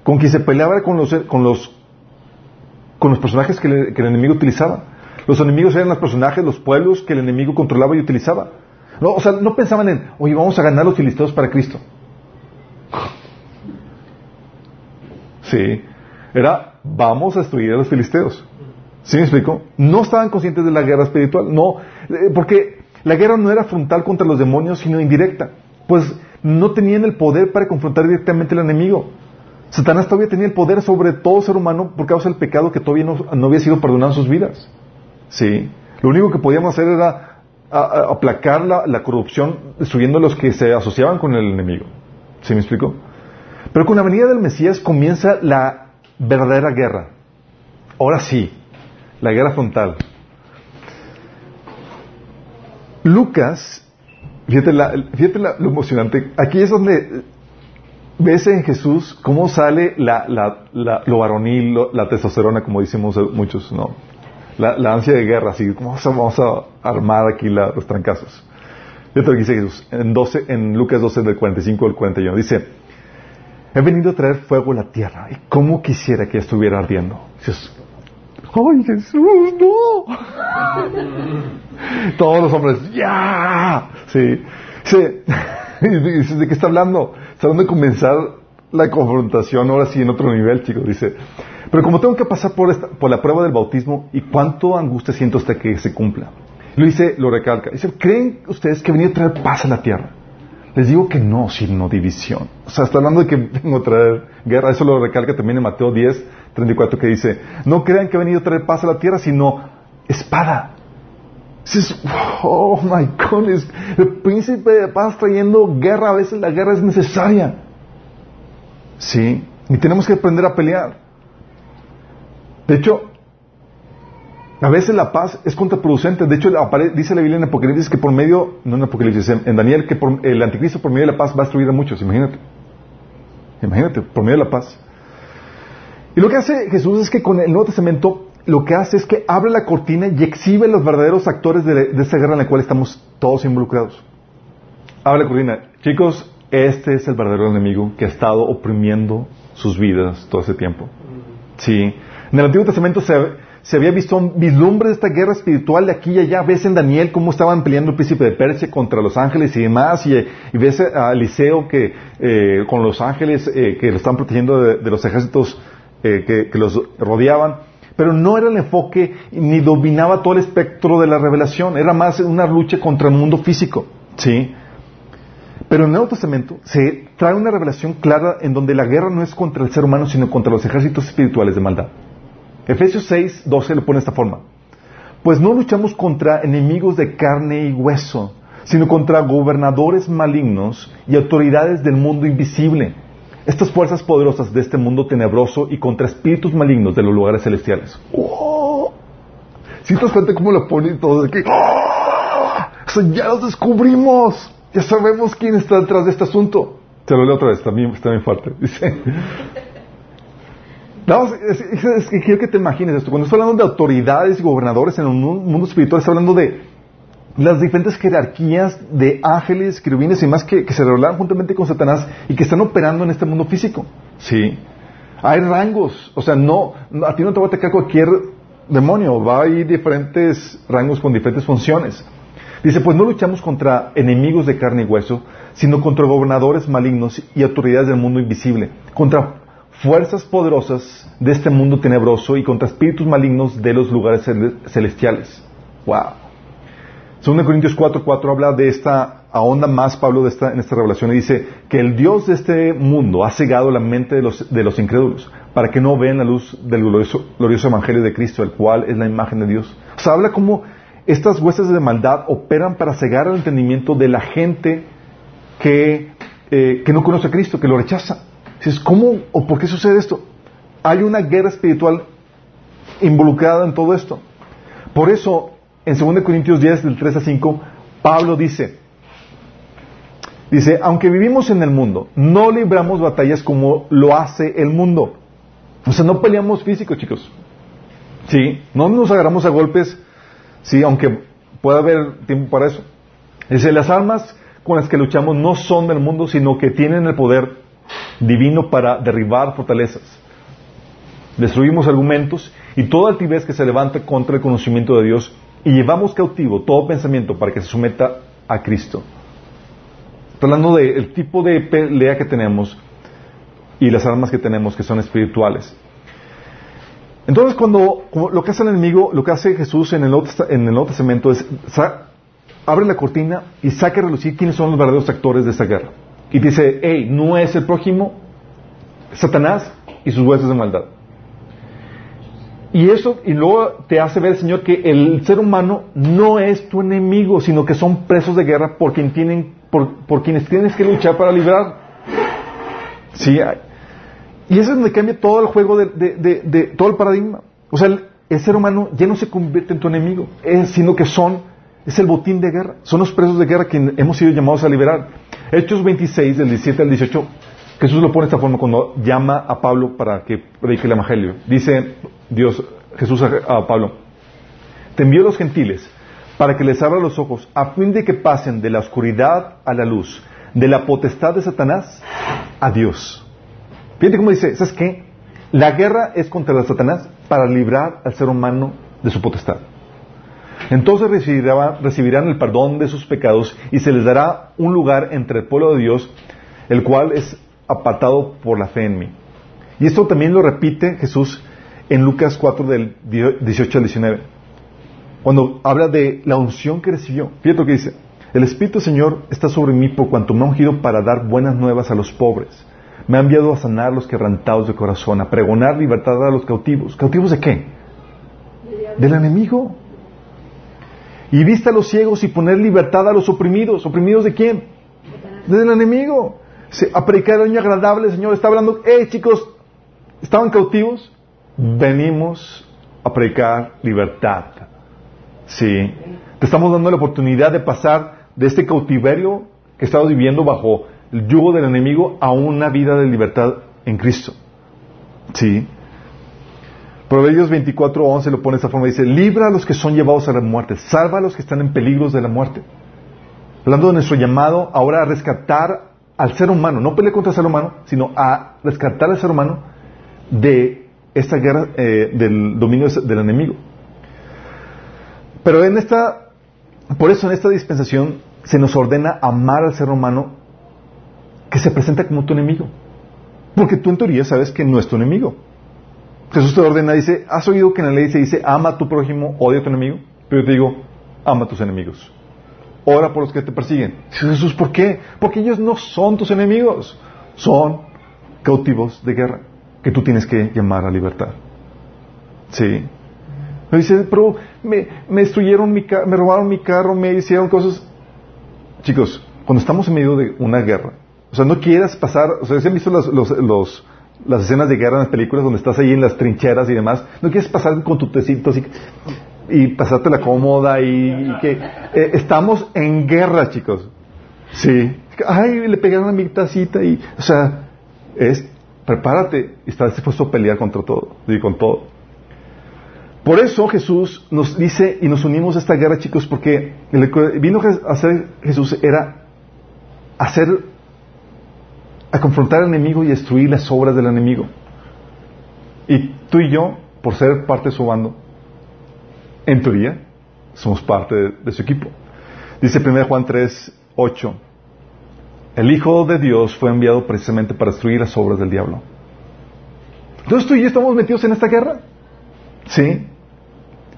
con quien se peleaba con los, con los, con los personajes que, el enemigo utilizaba. Los enemigos eran los personajes, los pueblos que el enemigo controlaba y utilizaba. No, o sea, no pensaban en, oye, vamos a ganar los filisteos para Cristo. *laughs* Sí, era, vamos a destruir a los filisteos. ¿Sí me explico? No estaban conscientes de la guerra espiritual, no, eh, porque la guerra no era frontal contra los demonios, sino indirecta. Pues no tenían el poder para confrontar directamente al enemigo. Satanás todavía tenía el poder sobre todo ser humano por causa del pecado que todavía no, había sido perdonado en sus vidas. Sí. Lo único que podíamos hacer era aplacar la, corrupción destruyendo a los que se asociaban con el enemigo. ¿Sí me explico? Pero con la venida del Mesías comienza la verdadera guerra. Ahora sí, la guerra frontal. Lucas, fíjate, lo emocionante, aquí es donde ves en Jesús cómo sale lo varonil, la testosterona, como decimos muchos, ¿no? La, ansia de guerra, así, a, vamos a armar aquí los trancazos. Fíjate lo que dice Jesús en, 12, en Lucas 12, del 45 al 41. Dice, he venido a traer fuego a la tierra, y cómo quisiera que estuviera ardiendo. ¡ay Jesús, no! *laughs* Todos los hombres, ¡ya! Sí. sí. *laughs* ¿de qué está hablando? Está hablando de comenzar la confrontación ahora sí en otro nivel, chicos. Dice, pero como tengo que pasar por, esta, por la prueba del bautismo, ¿y cuánto angustia siento hasta que se cumpla? Lo dice, lo recalca. Dice, ¿creen ustedes que venía a traer paz a la tierra? Les digo que no, sino división. O sea, está hablando de que *laughs* vengo a traer guerra. Eso lo recalca también en Mateo 10, 34, que dice, no crean que he venido a traer paz a la tierra, sino espada. Dices, oh my God, el príncipe de paz trayendo guerra, a veces la guerra es necesaria. Sí, y tenemos que aprender a pelear. De hecho, a veces la paz es contraproducente. De hecho, dice la Biblia en Apocalipsis que por medio, no en Apocalipsis, en, Daniel, que por, el anticristo por medio de la paz va a destruir a muchos. Imagínate. Imagínate, por medio de la paz. Y lo que hace Jesús es que con el Nuevo Testamento lo que hace es que abre la cortina y exhibe los verdaderos actores de, de esta guerra en la cual estamos todos involucrados. Abre la cortina. Chicos, este es el verdadero enemigo que ha estado oprimiendo sus vidas todo ese tiempo. Sí. En el Antiguo Testamento se, había visto un vislumbre de esta guerra espiritual de aquí y allá. Ves en Daniel cómo estaban peleando el príncipe de Persia contra los ángeles y demás. Y, ves a Eliseo que, eh, con los ángeles eh, que lo están protegiendo de, los ejércitos eh, que, los rodeaban. Pero no era el enfoque ni dominaba todo el espectro de la revelación. Era más una lucha contra el mundo físico. ¿Sí? Pero en el Nuevo Testamento se trae una revelación clara en donde la guerra no es contra el ser humano, sino contra los ejércitos espirituales de maldad. Efesios 6, 12 lo pone de esta forma. Pues no luchamos contra enemigos de carne y hueso, sino contra gobernadores malignos y autoridades del mundo invisible. Estas fuerzas poderosas de este mundo tenebroso y contra espíritus malignos de los lugares celestiales. ¡Oh! Si te das cuenta cómo lo pone todo que ¡Oh! ya los descubrimos. Ya sabemos quién está detrás de este asunto. Se lo leo otra vez, también está bien fuerte. Dice. Vamos, es, que quiero que te imagines esto. Cuando estoy hablando de autoridades y gobernadores en el mundo espiritual, estoy hablando de las diferentes jerarquías de ángeles, querubines y más que, se revelaron juntamente con Satanás y que están operando en este mundo físico. Sí. Hay rangos. O sea, no, a ti no te va a atacar cualquier demonio. Va a haber diferentes rangos con diferentes funciones. Dice, pues no luchamos contra enemigos de carne y hueso, sino contra gobernadores malignos y autoridades del mundo invisible, contra fuerzas poderosas de este mundo tenebroso y contra espíritus malignos de los lugares celestiales. Wow. Según Corintios 4, 4 habla de esta, ahonda más Pablo de esta, en esta revelación y dice que el Dios de este mundo ha cegado la mente de los, de los incrédulos para que no vean la luz del glorioso, glorioso Evangelio de Cristo, el cual es la imagen de Dios. O sea, habla como estas huestes de maldad operan para cegar el entendimiento de la gente que, eh, que no conoce a Cristo, que lo rechaza. Dices, ¿cómo o por qué sucede esto? Hay una guerra espiritual involucrada en todo esto. Por eso, en 2 Corintios 10, del 3 a 5, Pablo dice, dice, aunque vivimos en el mundo, no libramos batallas como lo hace el mundo. O sea, no peleamos físico, chicos. Sí, no nos agarramos a golpes Sí, aunque pueda haber tiempo para eso. Dice, las armas con las que luchamos no son del mundo, sino que tienen el poder divino para derribar fortalezas. Destruimos argumentos y toda altivez que se levante contra el conocimiento de Dios y llevamos cautivo todo pensamiento para que se someta a Cristo. Hablando del tipo de pelea que tenemos y las armas que tenemos que son espirituales. Entonces, cuando, lo que hace el enemigo, lo que hace Jesús en el Nuevo, en Testamento es abre la cortina y saca a relucir quiénes son los verdaderos actores de esta guerra. Y dice, hey, no es el prójimo, Satanás y sus huesos de maldad. Y eso, y luego te hace ver, Señor, que el ser humano no es tu enemigo, sino que son presos de guerra por, quien tienen, por, por quienes tienes que luchar para librar. Sí, y eso es donde cambia todo el juego de, todo el paradigma. O sea, el, ser humano ya no se convierte en tu enemigo, sino que son, es el botín de guerra, son los presos de guerra que hemos sido llamados a liberar. Hechos 26, del 17 al 18, Jesús lo pone de esta forma cuando llama a Pablo para que predique el Evangelio. Dice Dios, Jesús a, Pablo, te envío a los gentiles para que les abra los ojos a fin de que pasen de la oscuridad a la luz, de la potestad de Satanás a Dios Fíjate cómo dice, ¿sabes qué? La guerra es contra Satanás para librar al ser humano de su potestad. Entonces recibirán, el perdón de sus pecados y se les dará un lugar entre el pueblo de Dios, el cual es apartado por la fe en mí. Y esto también lo repite Jesús en Lucas 4 del 18 al 19, cuando habla de la unción que recibió. Fíjate lo que dice, el Espíritu Señor está sobre mí por cuanto me ha ungido para dar buenas nuevas a los pobres me ha enviado a sanar los quebrantados de corazón, a pregonar libertad a los cautivos. ¿Cautivos de qué? Del enemigo. Y vista a los ciegos y poner libertad a los oprimidos. ¿Oprimidos de quién? Del enemigo. A predicar el agradable, Señor. Está hablando, hey chicos, ¿estaban cautivos? Venimos a predicar libertad. Sí. Te estamos dando la oportunidad de pasar de este cautiverio que estamos viviendo bajo el yugo del enemigo a una vida de libertad en Cristo. ¿Sí? Proverbios 24:11 lo pone de esta forma, dice, libra a los que son llevados a la muerte, salva a los que están en peligros de la muerte. Hablando de nuestro llamado ahora a rescatar al ser humano, no pelear contra el ser humano, sino a rescatar al ser humano de esta guerra eh, del dominio del enemigo. Pero en esta, por eso en esta dispensación se nos ordena amar al ser humano que se presenta como tu enemigo. Porque tú en teoría sabes que no es tu enemigo. Jesús te ordena, dice, ¿has oído que en la ley se dice, ama a tu prójimo, odia a tu enemigo? Pero yo te digo, ama a tus enemigos. ora por los que te persiguen. Jesús, ¿por qué? Porque ellos no son tus enemigos, son cautivos de guerra que tú tienes que llamar a libertad. Sí. Me dice, pero me, destruyeron mi carro, me robaron mi carro, me hicieron cosas. Chicos, cuando estamos en medio de una guerra, o sea, no quieras pasar, o sea, ¿se han visto los, los, las escenas de guerra en las películas donde estás ahí en las trincheras y demás? No quieres pasar con tu tecito así y pasarte la cómoda y, que eh, estamos en guerra, chicos. Sí. Ay, le pegaron a mi tacita y, o sea, es, prepárate y estás dispuesto a pelear contra todo y con todo. Por eso Jesús nos dice y nos unimos a esta guerra, chicos, porque vino a hacer Jesús era hacer, a confrontar al enemigo y destruir las obras del enemigo. Y tú y yo, por ser parte de su bando, en teoría, somos parte de, su equipo. Dice 1 Juan 3, 8, el Hijo de Dios fue enviado precisamente para destruir las obras del diablo. Entonces tú y yo estamos metidos en esta guerra. ¿Sí?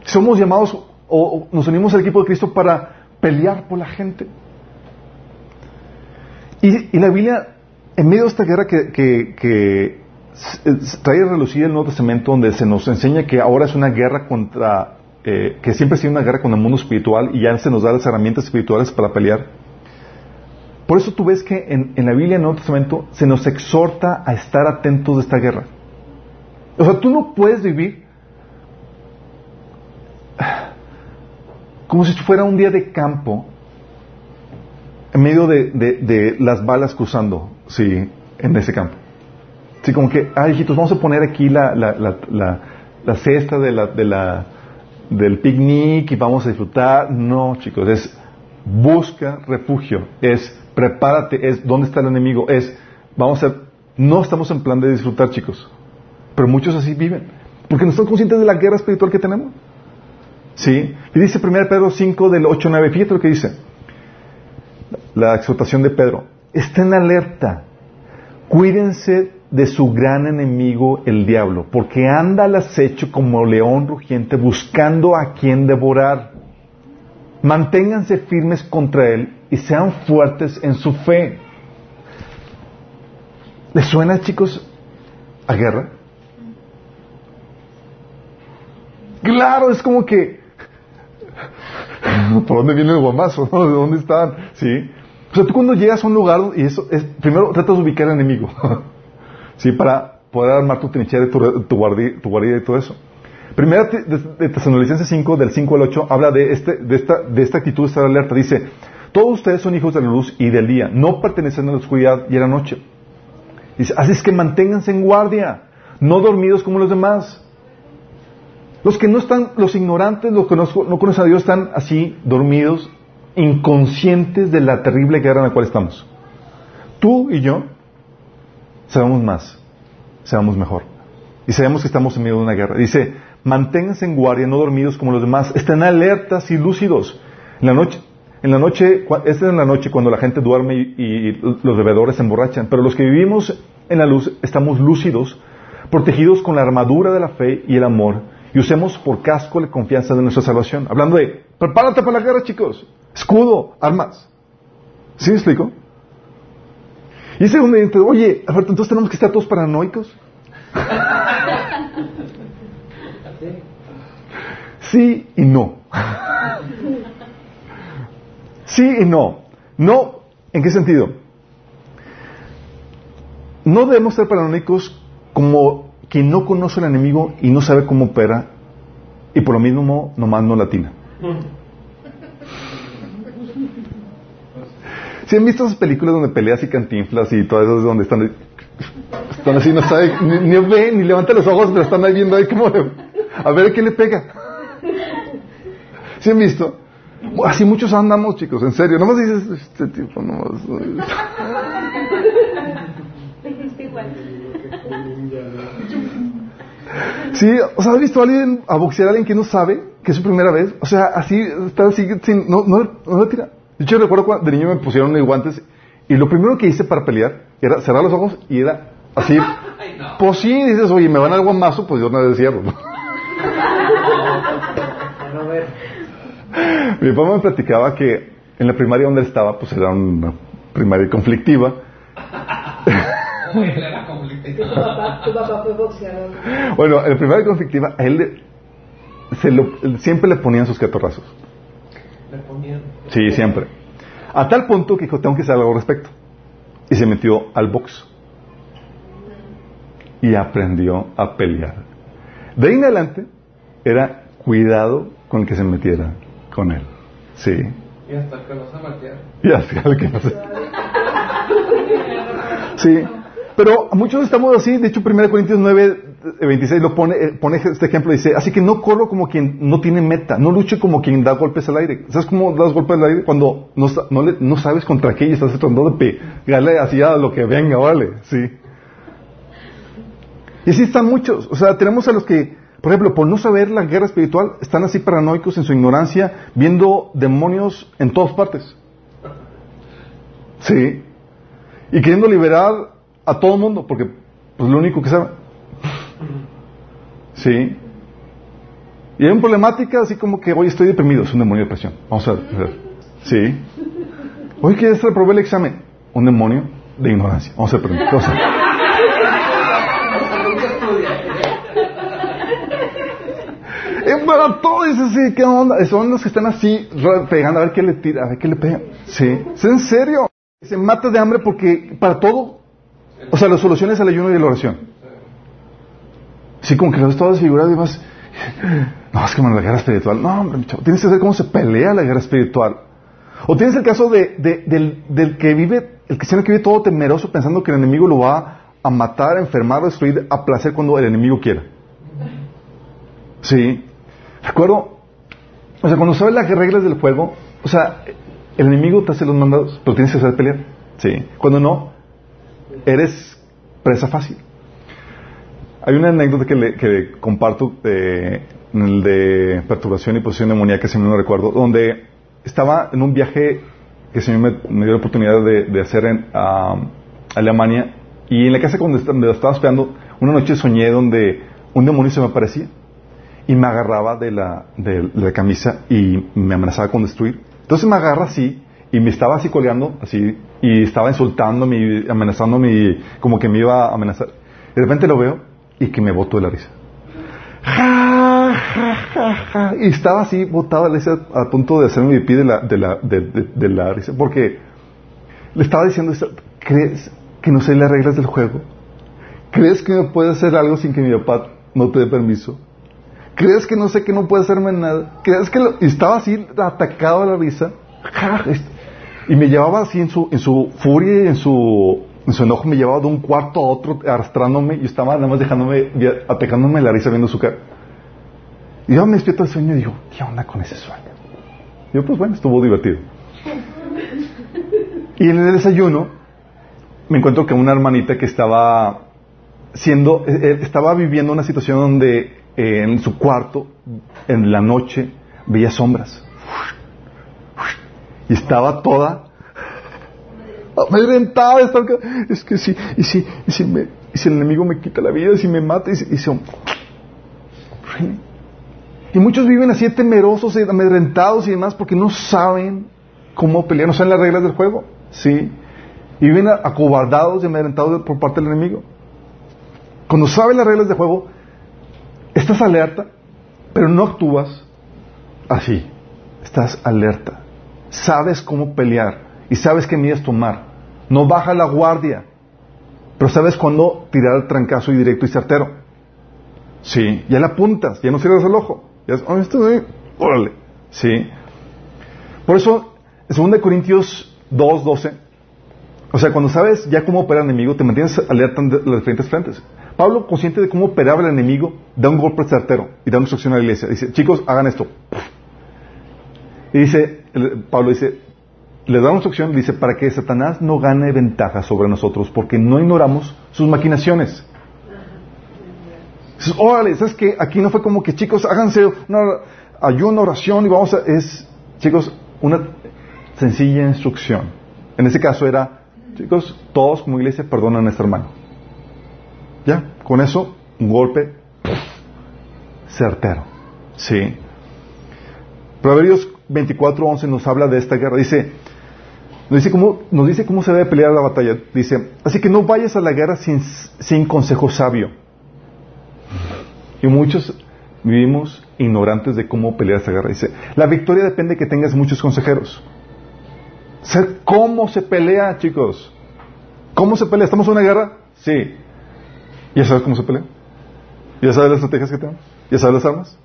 Somos llamados o nos unimos al equipo de Cristo para pelear por la gente. Y, la Biblia, en medio de esta guerra que, trae a relucir el Nuevo Testamento, donde se nos enseña que ahora es una guerra contra, eh, que siempre ha sido una guerra con el mundo espiritual y ya se nos da las herramientas espirituales para pelear. Por eso tú ves que en, la Biblia, en el Nuevo Testamento, se nos exhorta a estar atentos de esta guerra. O sea, tú no puedes vivir como si fuera un día de campo en medio de, las balas cruzando, sí, en ese campo. Sí, como que, ay, hijitos, vamos a poner aquí la, la, cesta de la, de la, del picnic y vamos a disfrutar. No, chicos, es busca refugio, es prepárate, es dónde está el enemigo, es vamos a no estamos en plan de disfrutar, chicos, pero muchos así viven, porque no están conscientes de la guerra espiritual que tenemos. ¿Sí? Y dice 1 Pedro 5 del 8 9, fíjate lo que dice. La exhortación de Pedro. Estén alerta. Cuídense de su gran enemigo, el diablo, porque anda al acecho como león rugiente buscando a quien devorar. Manténganse firmes contra él y sean fuertes en su fe. ¿Les suena, chicos, a guerra? Claro, es como que *laughs* ¿Por dónde viene el guamazo? ¿De *laughs* dónde están? ¿Sí? O sea, tú cuando llegas a un lugar y eso es, primero tratas de ubicar al enemigo. *laughs* ¿Sí? Para poder armar tu trinchera, tu, tu, guardia, y todo eso. Primera de, Tesalonicenses 5, del 5 al 8, habla de, este, de, esta, de esta actitud de estar alerta. Dice, todos ustedes son hijos de la luz y del día, no pertenecen a la oscuridad y a la noche. Dice, así es que manténganse en guardia, no dormidos como los demás. Los que no están, los ignorantes, los que no, conocen a Dios, están así dormidos, inconscientes de la terrible guerra en la cual estamos. Tú y yo sabemos más, sabemos mejor. Y sabemos que estamos en medio de una guerra. Dice, manténganse en guardia, no dormidos como los demás, estén alertas y lúcidos. En la noche, en la noche, esta es en la noche cuando la gente duerme y, y los bebedores se emborrachan, pero los que vivimos en la luz estamos lúcidos, protegidos con la armadura de la fe y el amor y usemos por casco la confianza de nuestra salvación. Hablando de, prepárate para la guerra, chicos. Escudo, armas. ¿Sí me explico? Y ese donde dice, oye, Alberto, entonces tenemos que estar todos paranoicos. Sí y no. Sí y no. No, ¿en qué sentido? No debemos ser paranoicos como quien no conoce al enemigo y no sabe cómo opera y por lo mismo nomás no latina. Si han visto esas películas donde peleas y cantinflas y todas esas donde están, están así, no saben, ni, ven, ni levantan los ojos, pero están ahí viendo ahí como a ver qué le pega. ¿Sí han visto? Así muchos andamos, chicos, en serio. Nomás dices, este tipo, nomás. Sí, o sea, ¿has visto a alguien a boxear a alguien que no sabe que es su primera vez? O sea, así, está así, sin, no, no, no tira. Yo recuerdo cuando de niño me pusieron unos guantes y lo primero que hice para pelear era cerrar los ojos y era así. *laughs* Pues sí, dices, oye, me van al guamazo, pues yo no decía. Mi papá me platicaba que en la primaria donde él estaba, pues era una primaria conflictiva. Tu papá, tu papá fue boxeador. Bueno, en la primaria conflictiva, a él le- se lo- siempre le ponían sus catorrazos. Le ponían. Sí, siempre. A tal punto que dijo, tengo que hacer algo al respecto. Y se metió al box. Y aprendió a pelear. De ahí en adelante, era cuidado con el que se metiera con él. Sí. Y hasta que los amatearon. Y así al que no sé. *laughs* Sí. Pero muchos estamos así. De hecho, 1 Corintios 9, eh, 26 lo pone, eh, pone este ejemplo. Dice, así que no corro como quien no tiene meta. No luche como quien da golpes al aire. ¿Sabes cómo das golpes al aire? Cuando no, no, no sabes contra qué y estás tratando de pegarle así a lo que venga, vale. Sí. Y así están muchos. O sea, tenemos a los que, por ejemplo, por no saber la guerra espiritual, están así paranoicos en su ignorancia, viendo demonios en todas partes. Sí. Y queriendo liberar a todo el mundo, porque pues lo único que sabe. Sí. Y hay una problemática así como que, hoy estoy deprimido, es un demonio de depresión. Vamos a ver. Sí. Hoy que reprobé el examen, un demonio de ignorancia. Vamos a ver. Vamos a *laughs* para todo, es así, ¿qué onda? Son los que están así, pegando, a ver qué le tira, a ver qué le pega. Sí, es en serio. Se mata de hambre porque para todo, o sea, la solución es el ayuno y la oración. Sí, como que lo ves todo desfigurado y vas, *laughs* no, es que la guerra espiritual, no, hombre, chavo, tienes que saber cómo se pelea la guerra espiritual. O tienes el caso de, de- del, del que vive, el cristiano que vive todo temeroso pensando que el enemigo lo va a matar, a enfermar, destruir, a placer cuando el enemigo quiera. Sí. Recuerdo, o sea, cuando sabes las reglas del juego, o sea, el enemigo te hace los mandados, pero tienes que saber pelear. Sí. Cuando no, eres presa fácil. Hay una anécdota que, le, que comparto de, en el de perturbación y posición demoníaca, si no recuerdo, donde estaba en un viaje que Señor me, me dio la oportunidad de, de hacer en Alemania y en la casa donde, donde estaba esperando, una noche soñé donde un demonio se me aparecía y me agarraba de la, de, de la camisa y me amenazaba con destruir. Entonces me agarra así y me estaba así colgando, así, y estaba insultándome amenazándome como que me iba a amenazar. De repente lo veo y que me botó de la risa. Ja, ja, ja. Y estaba así botado de la risa a punto de hacerme pipí de la, de la, de, la risa porque le estaba diciendo, ¿crees que no sé las reglas del juego? ¿Crees que me puede hacer algo sin que mi papá no te dé permiso? ¿Crees que no sé que no puede hacerme nada? ¿Crees que lo- y estaba así atacado a la risa? Y me llevaba así en su, en su furia y en su, en su enojo, me llevaba de un cuarto a otro arrastrándome y estaba nada más dejándome, atacándome la risa viendo su cara. Y yo me despierto del sueño y digo, ¿qué onda con ese sueño? Yo, pues bueno, estuvo divertido. Y en el desayuno me encuentro que una hermanita que estaba siendo, eh, eh, estaba viviendo una situación donde eh, en su cuarto, en la noche, veía sombras. Y estaba toda acá. Es que sí, y si, y si, me- y si el enemigo me quita la vida, y si me mata, y si, y si- y muchos viven así temerosos, y amedrentados y demás porque no saben cómo pelear, no saben las reglas del juego. Sí. Y viven acobardados y amedrentados por parte del enemigo. Cuando sabes las reglas del juego, estás alerta, pero no actúas así. Estás alerta. Sabes cómo pelear y sabes qué medidas tomar. No baja la guardia, pero sabes cuándo tirar el trancazo y directo y certero. Sí, ya le apuntas, ya no cierras el ojo. Ya es, "Oh, esto de- órale. Sí. Por eso, en 2 Corintios 2, 12, o sea, cuando sabes ya cómo operar el enemigo, te mantienes alerta en de- los diferentes frentes. Pablo, consciente de cómo operaba el enemigo, da un golpe certero y da una instrucción a la iglesia. Dice, chicos, hagan esto. Y dice, Pablo dice, le da una instrucción, dice, para que Satanás no gane ventaja sobre nosotros, porque no ignoramos sus maquinaciones. Dices, órale, ¿sabes qué? Aquí no fue como que, chicos, háganse una ayuno, oración y vamos a... Es, chicos, una sencilla instrucción. En ese caso era, chicos, todos como iglesia perdonan a este hermano. Ya, con eso, un golpe certero. Sí. Proverbios 24:11 nos habla de esta guerra. Dice, nos dice cómo, nos dice cómo se debe pelear la batalla. Dice, así que no vayas a la guerra sin, sin consejo sabio. Y muchos vivimos ignorantes de cómo pelear esta guerra. Dice, la victoria depende de que tengas muchos consejeros. ¿Cómo se pelea, chicos? ¿Cómo se pelea? ¿Estamos en una guerra? Sí. ¿Ya sabes cómo se pelea? ¿Ya sabes las estrategias que tenemos? ¿Ya sabes las armas?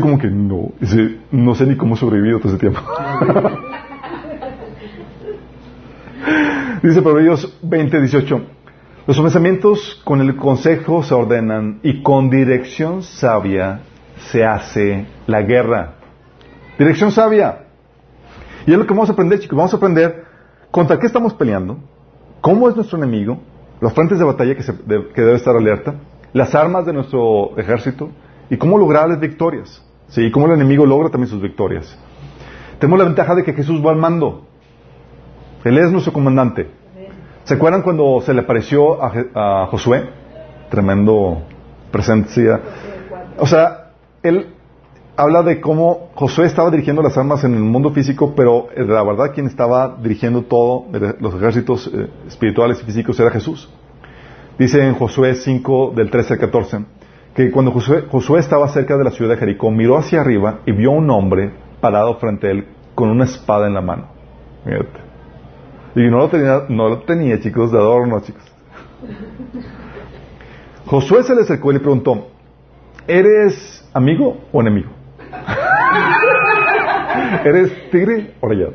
Como que no, dice, no sé ni cómo he sobrevivido todo ese tiempo. dice Proverbios 20, 18. Los pensamientos con el consejo se ordenan y con dirección sabia se hace la guerra. Dirección sabia. Y es lo que vamos a aprender, chicos. Vamos a aprender contra qué estamos peleando, cómo es nuestro enemigo, los frentes de batalla que, que debe estar alerta, las armas de nuestro ejército y cómo lograr las victorias. ¿sí? Y cómo el enemigo logra también sus victorias. Tenemos la ventaja de que Jesús va al mando. Él es nuestro comandante. ¿Se acuerdan cuando se le apareció a, Josué? Tremendo presencia. O sea, él habla de cómo Josué estaba dirigiendo las armas en el mundo físico, pero eh, la verdad quien estaba dirigiendo todo, los ejércitos eh, espirituales y físicos, era Jesús. Dice en Josué 5, del 13 al 14, que cuando Josué, Josué, estaba cerca de la ciudad de Jericó, miró hacia arriba y vio a un hombre parado frente a él con una espada en la mano. Y no lo tenía, no lo tenía chicos, de adorno, chicos. Josué se le acercó y le preguntó, ¿eres amigo o enemigo? *laughs* ¿Eres tigre o rayado?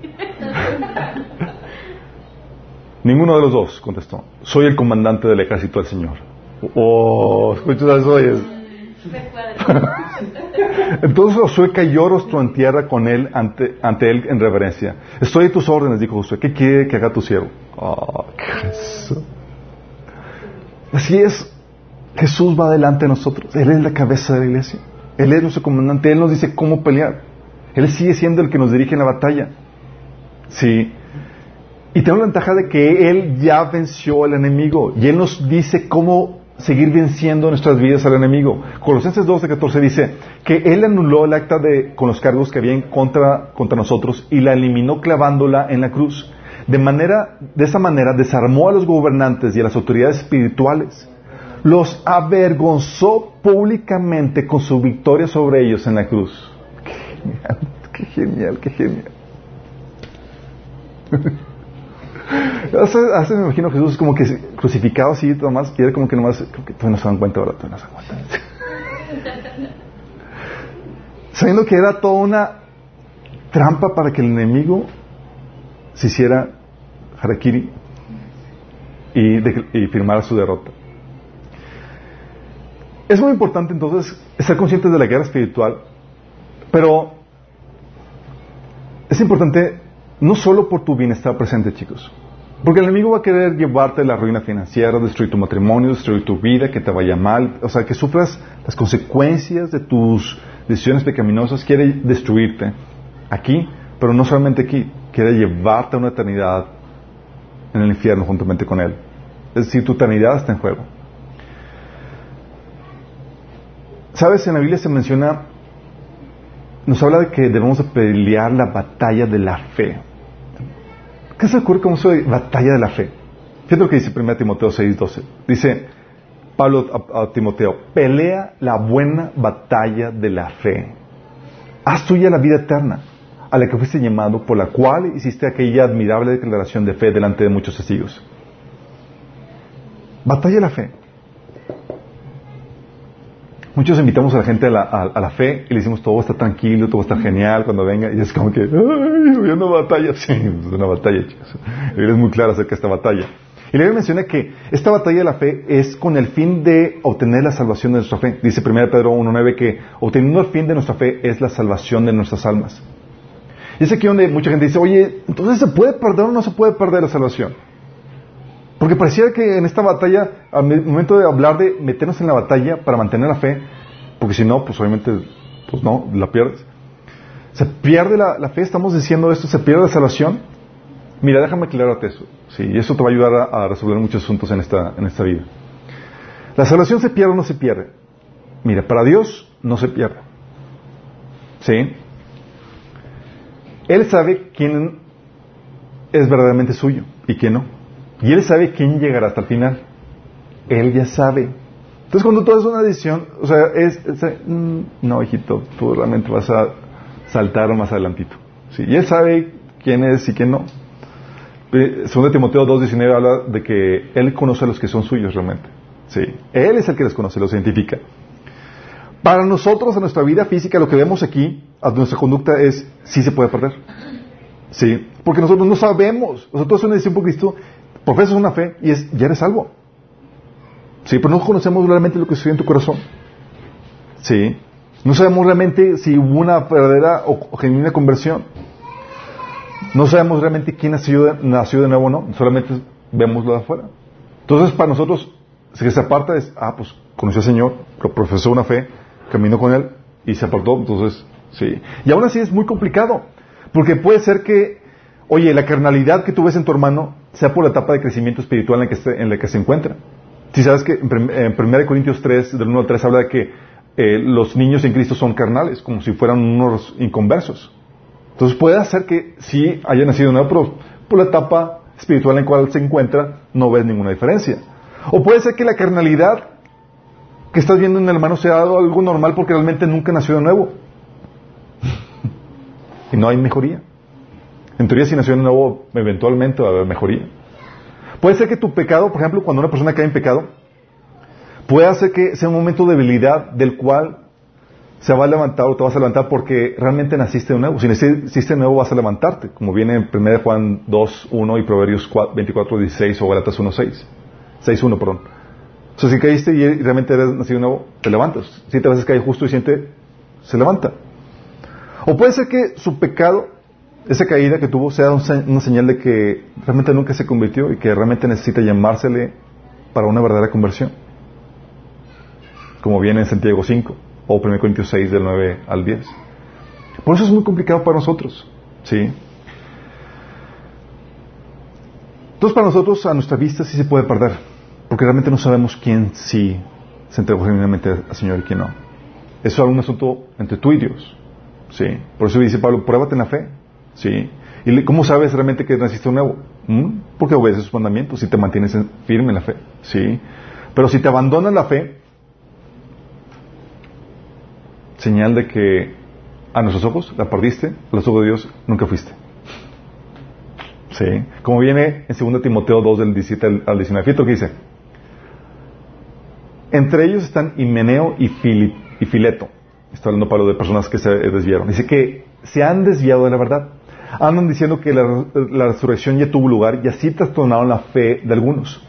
Ninguno de los dos contestó. Soy el comandante del ejército del Señor. Oh, escuchas eso. Entonces Josué cayó rostro en tierra con él ante, ante él en reverencia. Estoy a tus órdenes, dijo Josué. ¿Qué quiere que haga tu siervo? Oh, Así es. Jesús va delante de nosotros. Él es la cabeza de la iglesia. Él es nuestro comandante. Él nos dice cómo pelear. Él sigue siendo el que nos dirige en la batalla. Sí. Y tenemos la ventaja de que Él ya venció al enemigo. Y Él nos dice cómo seguir venciendo nuestras vidas al enemigo. Colosenses 12, 14 dice que Él anuló el acta de, con los cargos que había en contra, contra nosotros y la eliminó clavándola en la cruz. De, manera, de esa manera desarmó a los gobernantes y a las autoridades espirituales. Los avergonzó públicamente con su victoria sobre ellos en la cruz. *laughs* Genial, qué genial, qué genial. Hace, me imagino Jesús como que crucificado así, más, y era como que nomás, creo que todavía no se dan cuenta ahora, todavía no se dan cuenta. *laughs* Sabiendo que era toda una trampa para que el enemigo se hiciera harakiri y firmara su derrota. Es muy importante entonces estar conscientes de la guerra espiritual, pero es importante no solo por tu bienestar presente, chicos. Porque el enemigo va a querer llevarte a la ruina financiera, destruir tu matrimonio, destruir tu vida, que te vaya mal, o sea, que sufras las consecuencias de tus decisiones pecaminosas, quiere destruirte aquí, pero no solamente aquí, quiere llevarte a una eternidad en el infierno juntamente con él. Es decir, tu eternidad está en juego. ¿Sabes? En la Biblia se menciona, nos habla de que debemos pelear la batalla de la fe. ¿Qué se ocurre como de batalla de la fe? Fíjate lo que dice 1 Timoteo 6:12. Dice Pablo a, Timoteo, pelea la buena batalla de la fe. Haz tuya la vida eterna, a la que fuiste llamado, por la cual hiciste aquella admirable declaración de fe delante de muchos testigos. Batalla de la fe. Muchos invitamos a la gente a la, fe y le decimos todo está tranquilo, todo está genial cuando venga y es como que, ¡ay, una batalla! *laughs* Sí, es una batalla, chicos. muy claro acerca de esta batalla. Y le menciona que esta batalla de la fe es con el fin de obtener la salvación de nuestra fe. Dice 1 Pedro 1.9 que obteniendo el fin de nuestra fe es la salvación de nuestras almas. Y es aquí donde mucha gente dice, oye, entonces ¿se puede perder o no se puede perder la salvación? Porque parecía que en esta batalla, al momento de hablar de meternos en la batalla para mantener la fe, porque si no, pues obviamente, pues no, la pierdes. Se pierde la, fe, estamos diciendo esto, se pierde la salvación. Mira, déjame aclararte eso. Sí, y eso te va a ayudar a, resolver muchos asuntos en esta, en esta vida. ¿La salvación se pierde o no se pierde? Mira, para Dios no se pierde. ¿Sí? Él sabe quién es verdaderamente suyo y quién no. Y Él sabe quién llegará hasta el final. Él ya sabe. Entonces cuando tú haces una decisión, o sea, es, es- mm, no, hijito, tú realmente vas a saltar más adelantito. ¿Sí? Y Él sabe quién es y quién no. Segundo Timoteo 2.19 habla de que Él conoce a los que son suyos realmente. Sí. Él es el que les conoce, los identifica. Para nosotros, en nuestra vida física, lo que vemos aquí, a nuestra conducta es, sí se puede perder. Sí. Porque nosotros no sabemos. Nosotros una decisión por Cristo, profesas una fe y es, ya eres salvo. Sí, pero no conocemos realmente lo que sucede en tu corazón. Sí. No sabemos realmente si hubo una verdadera o, genuina conversión. No sabemos realmente quién nació de, nació de nuevo o no. Solamente vemos lo de afuera. Entonces, para nosotros, si se aparta es, ah, pues conoció al Señor, lo profesó una fe, caminó con Él y se apartó. Entonces, sí. Y aún así es muy complicado. Porque puede ser que, oye, la carnalidad que tú ves en tu hermano sea por la etapa de crecimiento espiritual en la que, esté- en la que se encuentra. Si sabes que en, prim- en 1 Corintios 3, del 1 al 3, habla de que eh, los niños en Cristo son carnales, como si fueran unos inconversos. Entonces puede hacer que sí haya nacido nuevo, pero por la etapa espiritual en la cual se encuentra no ves ninguna diferencia. O puede ser que la carnalidad que estás viendo en el hermano sea algo normal porque realmente nunca nació de nuevo. *laughs* y no hay mejoría. En teoría, si nació de nuevo, eventualmente va a haber mejoría. Puede ser que tu pecado, por ejemplo, cuando una persona cae en pecado, puede hacer que sea un momento de debilidad del cual se va a levantar o te vas a levantar porque realmente naciste de nuevo. Si naciste de nuevo vas a levantarte, como viene en 1 Juan 2, 1 y Proverbios 4, 24, 16 o Galatas 1, 6. 6, 1, perdón. O sea, si caíste y realmente eres nacido de nuevo, te levantas. Si te veces cae justo y siente, se levanta. O puede ser que su pecado, esa caída que tuvo, sea un se- una señal de que realmente nunca se convirtió y que realmente necesita llamársele para una verdadera conversión. Como viene en Santiago 5 o 1 Corintios 6 del 9 al 10. Por eso es muy complicado para nosotros. ¿sí? Entonces para nosotros a nuestra vista sí se puede perder, porque realmente no sabemos quién sí se entregó genuinamente al Señor y quién no. Eso es un asunto entre tú y Dios. ¿sí? Por eso dice Pablo, pruébate en la fe. ¿Sí? ¿Y cómo sabes realmente que naciste nuevo? ¿Mm? Porque obedeces sus mandamientos y te mantienes en- firme en la fe. ¿sí? Pero si te abandonas la fe, señal de que a nuestros ojos la perdiste, a los ojos de Dios nunca fuiste. Sí. Como viene en 2 Timoteo 2 del 17 al- al 19. Fíjate que dice. Entre ellos están Himeneo y, Fili- y Fileto. Está hablando Pablo de personas que se desviaron. Dice que se han desviado de la verdad. Andan diciendo que la, la resurrección ya tuvo lugar y así trastornaron la fe de algunos.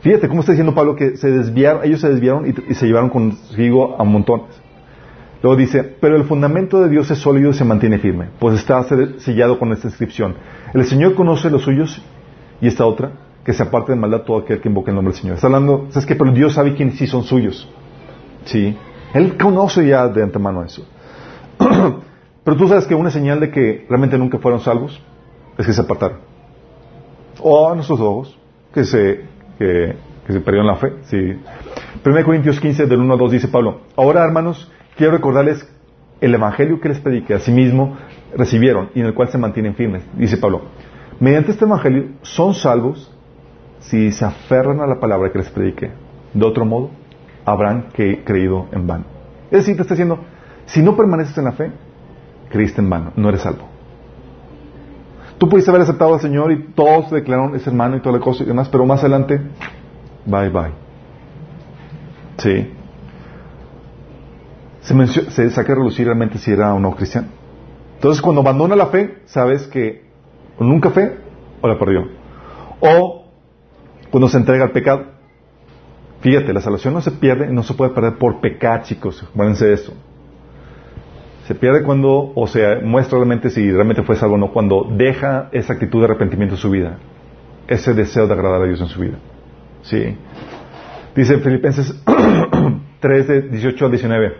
Fíjate cómo está diciendo Pablo que se desviaron, ellos se desviaron y, y se llevaron consigo a montones. Luego dice, pero el fundamento de Dios es sólido y se mantiene firme, pues está sellado con esta inscripción. El Señor conoce los suyos y esta otra, que se aparte de maldad todo aquel que invoque el nombre del Señor. Está hablando, ¿sabes qué? Pero Dios sabe quiénes sí son suyos. Sí. Él conoce ya de antemano eso. *clears throat* pero tú sabes que una señal de que realmente nunca fueron salvos es que se apartaron. O a nuestros ojos, que se, que, que se perdieron la fe. Sí. 1 Corintios 15, del 1 al 2 dice Pablo, ahora hermanos, quiero recordarles el evangelio que les prediqué, asimismo recibieron y en el cual se mantienen firmes. Dice Pablo, mediante este evangelio son salvos si se aferran a la palabra que les prediqué. De otro modo, habrán que, creído en vano. Es decir, te está diciendo, si no permaneces en la fe, creíste en vano, no eres salvo. Tú pudiste haber aceptado al Señor y todos te declararon ese hermano y toda la cosa y demás, pero más adelante, bye bye. Sí. Se, se saca a relucir realmente si era o no cristiano. Entonces, cuando abandona la fe, sabes que o nunca fe o la perdió. O cuando se entrega al pecado. Fíjate, la salvación no se pierde, no se puede perder por pecar, chicos. Acuérdense de esto. Se pierde cuando, o sea, muestra realmente si realmente fue salvo o no, cuando deja esa actitud de arrepentimiento en su vida. Ese deseo de agradar a Dios en su vida. Sí. Dice en Filipenses *clears throat* 3, de 18 al 19,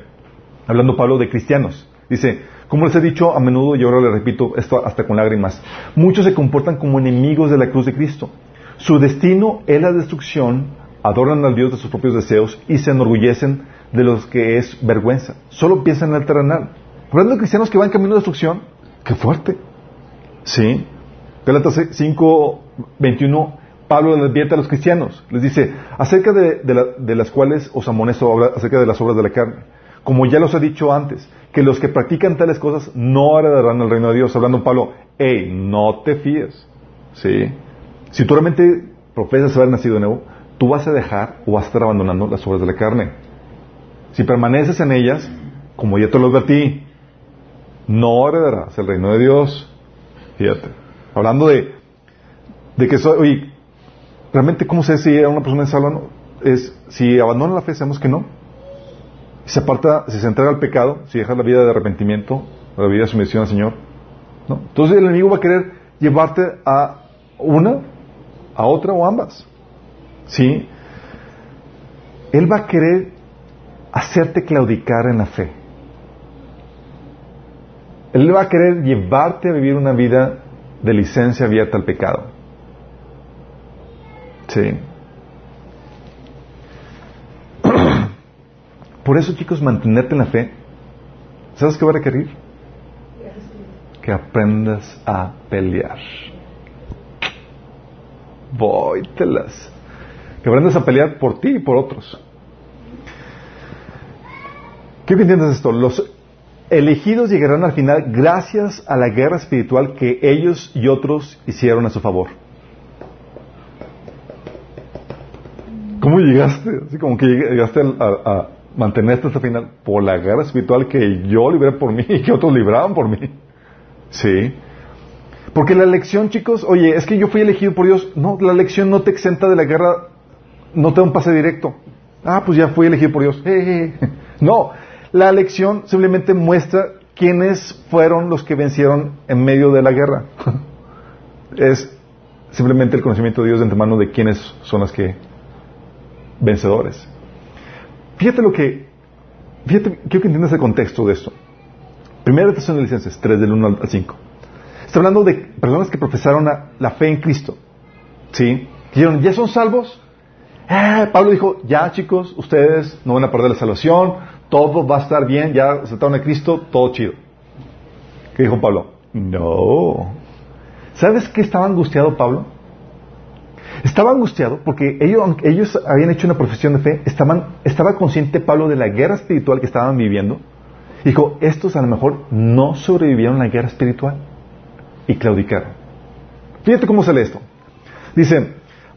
hablando Pablo de cristianos. Dice, como les he dicho a menudo y ahora les repito esto hasta con lágrimas, muchos se comportan como enemigos de la cruz de Cristo. Su destino es la destrucción, adoran al Dios de sus propios deseos y se enorgullecen de los que es vergüenza. Solo piensan en el terrenal. Hablando de cristianos que van camino de destrucción, qué fuerte. Sí. Galatas 5, 21, Pablo les advierte a los cristianos. Les dice, acerca de, de, la, de las cuales os amonesto, acerca de las obras de la carne. Como ya los he dicho antes, que los que practican tales cosas no heredarán el reino de Dios. Hablando Pablo, hey, no te fíes. Sí. Si tú realmente profesas haber nacido de nuevo, tú vas a dejar o vas a estar abandonando las obras de la carne. Si permaneces en ellas, como ya te lo advertí, no heredarás el reino de Dios. Fíjate. Hablando de, de que soy, oye, realmente, ¿cómo sé si una persona salva? No? Es, si abandona la fe, sabemos que no. Si se aparta, si se entrega al pecado, si deja la vida de arrepentimiento, la vida de sumisión al Señor, ¿no? Entonces el enemigo va a querer llevarte a una, a otra o ambas. ¿Sí? Él va a querer hacerte claudicar en la fe. Él va a querer llevarte a vivir una vida de licencia abierta al pecado. Sí. *clears throat* Por eso, chicos, mantenerte en la fe, ¿sabes qué va a requerir? Que aprendas a pelear. Vóytelas. Que aprendas a pelear por ti y por otros. Quiero que entiendas esto. Los elegidos llegarán al final gracias a la guerra espiritual que ellos y otros hicieron a su favor. ¿Cómo llegaste? Así como que llegaste a, a mantenerte hasta el final por la guerra espiritual que yo libré por mí y que otros libraban por mí. Sí. Porque la elección, chicos, oye, es que yo fui elegido por Dios. No, la elección no te exenta de la guerra, no te da un pase directo. Ah, pues ya fui elegido por Dios. No, la elección simplemente muestra quiénes fueron los que vencieron en medio de la guerra. *laughs* es simplemente el conocimiento de Dios de antemano de quiénes son los que vencedores. Fíjate lo que, fíjate, quiero que entiendas el contexto de esto. Primera de licencias 3 del 1 al 5. Está hablando de personas que profesaron la, la fe en Cristo. ¿Sí? Dijeron, ¿ya son salvos? Eh, Pablo dijo, ya chicos, ustedes no van a perder la salvación, todo va a estar bien, ya aceptaron a Cristo, todo chido. ¿Qué dijo Pablo? No. ¿Sabes qué estaba angustiado Pablo? Estaba angustiado porque ellos, ellos habían hecho una profesión de fe, estaban, estaba consciente Pablo de la guerra espiritual que estaban viviendo. Dijo, estos a lo mejor no sobrevivieron a la guerra espiritual y claudicaron. Fíjate cómo sale esto. Dice,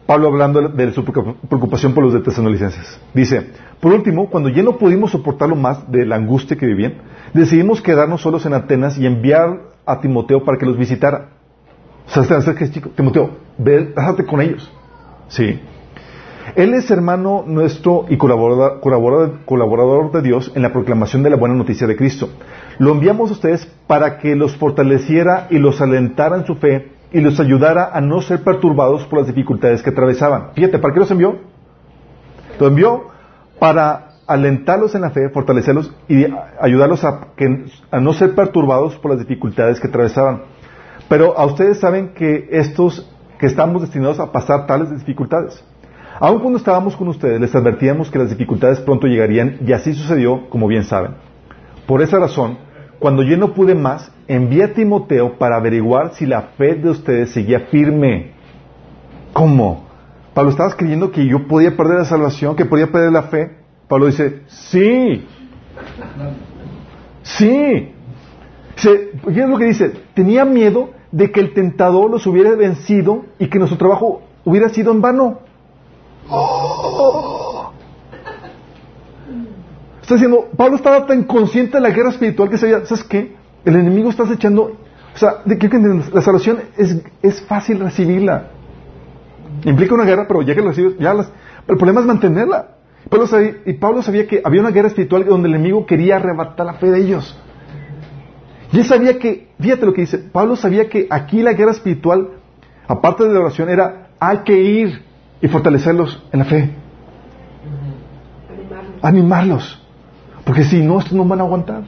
Pablo hablando de su preocupación por los de tesanolicenses. Dice, por último, cuando ya no pudimos soportarlo más de la angustia que vivían, decidimos quedarnos solos en Atenas y enviar a Timoteo para que los visitara. O sea, que chico, Timoteo, ve, con ellos. Sí. Él es hermano nuestro y colaborador, colaborador, de Dios en la proclamación de la buena noticia de Cristo. Lo enviamos a ustedes para que los fortaleciera y los alentara en su fe y los ayudara a no ser perturbados por las dificultades que atravesaban. Fíjate, ¿para qué los envió? Lo envió para alentarlos en la fe, fortalecerlos y ayudarlos a, que, a no ser perturbados por las dificultades que atravesaban. Pero a ustedes saben que estos, que estamos destinados a pasar tales dificultades. Aun cuando estábamos con ustedes, les advertíamos que las dificultades pronto llegarían y así sucedió, como bien saben. Por esa razón, cuando yo no pude más, envié a Timoteo para averiguar si la fe de ustedes seguía firme. ¿Cómo? Pablo, ¿estabas creyendo que yo podía perder la salvación, que podía perder la fe? Pablo dice, sí. Sí. ¿Qué es lo que dice? Tenía miedo de que el tentador los hubiera vencido y que nuestro trabajo hubiera sido en vano. Está diciendo, Pablo estaba tan consciente de la guerra espiritual que sabía, ¿sabes qué? El enemigo está echando, o sea, de que la salvación es, es fácil recibirla. Implica una guerra, pero ya que la recibes, ya las, el problema es mantenerla. Pablo sabía, y Pablo sabía que había una guerra espiritual donde el enemigo quería arrebatar la fe de ellos. Y él sabía que, fíjate lo que dice, Pablo sabía que aquí la guerra espiritual, aparte de la oración, era hay que ir y fortalecerlos en la fe. Animarlos. Animarlos. Porque si no, estos no van a aguantar.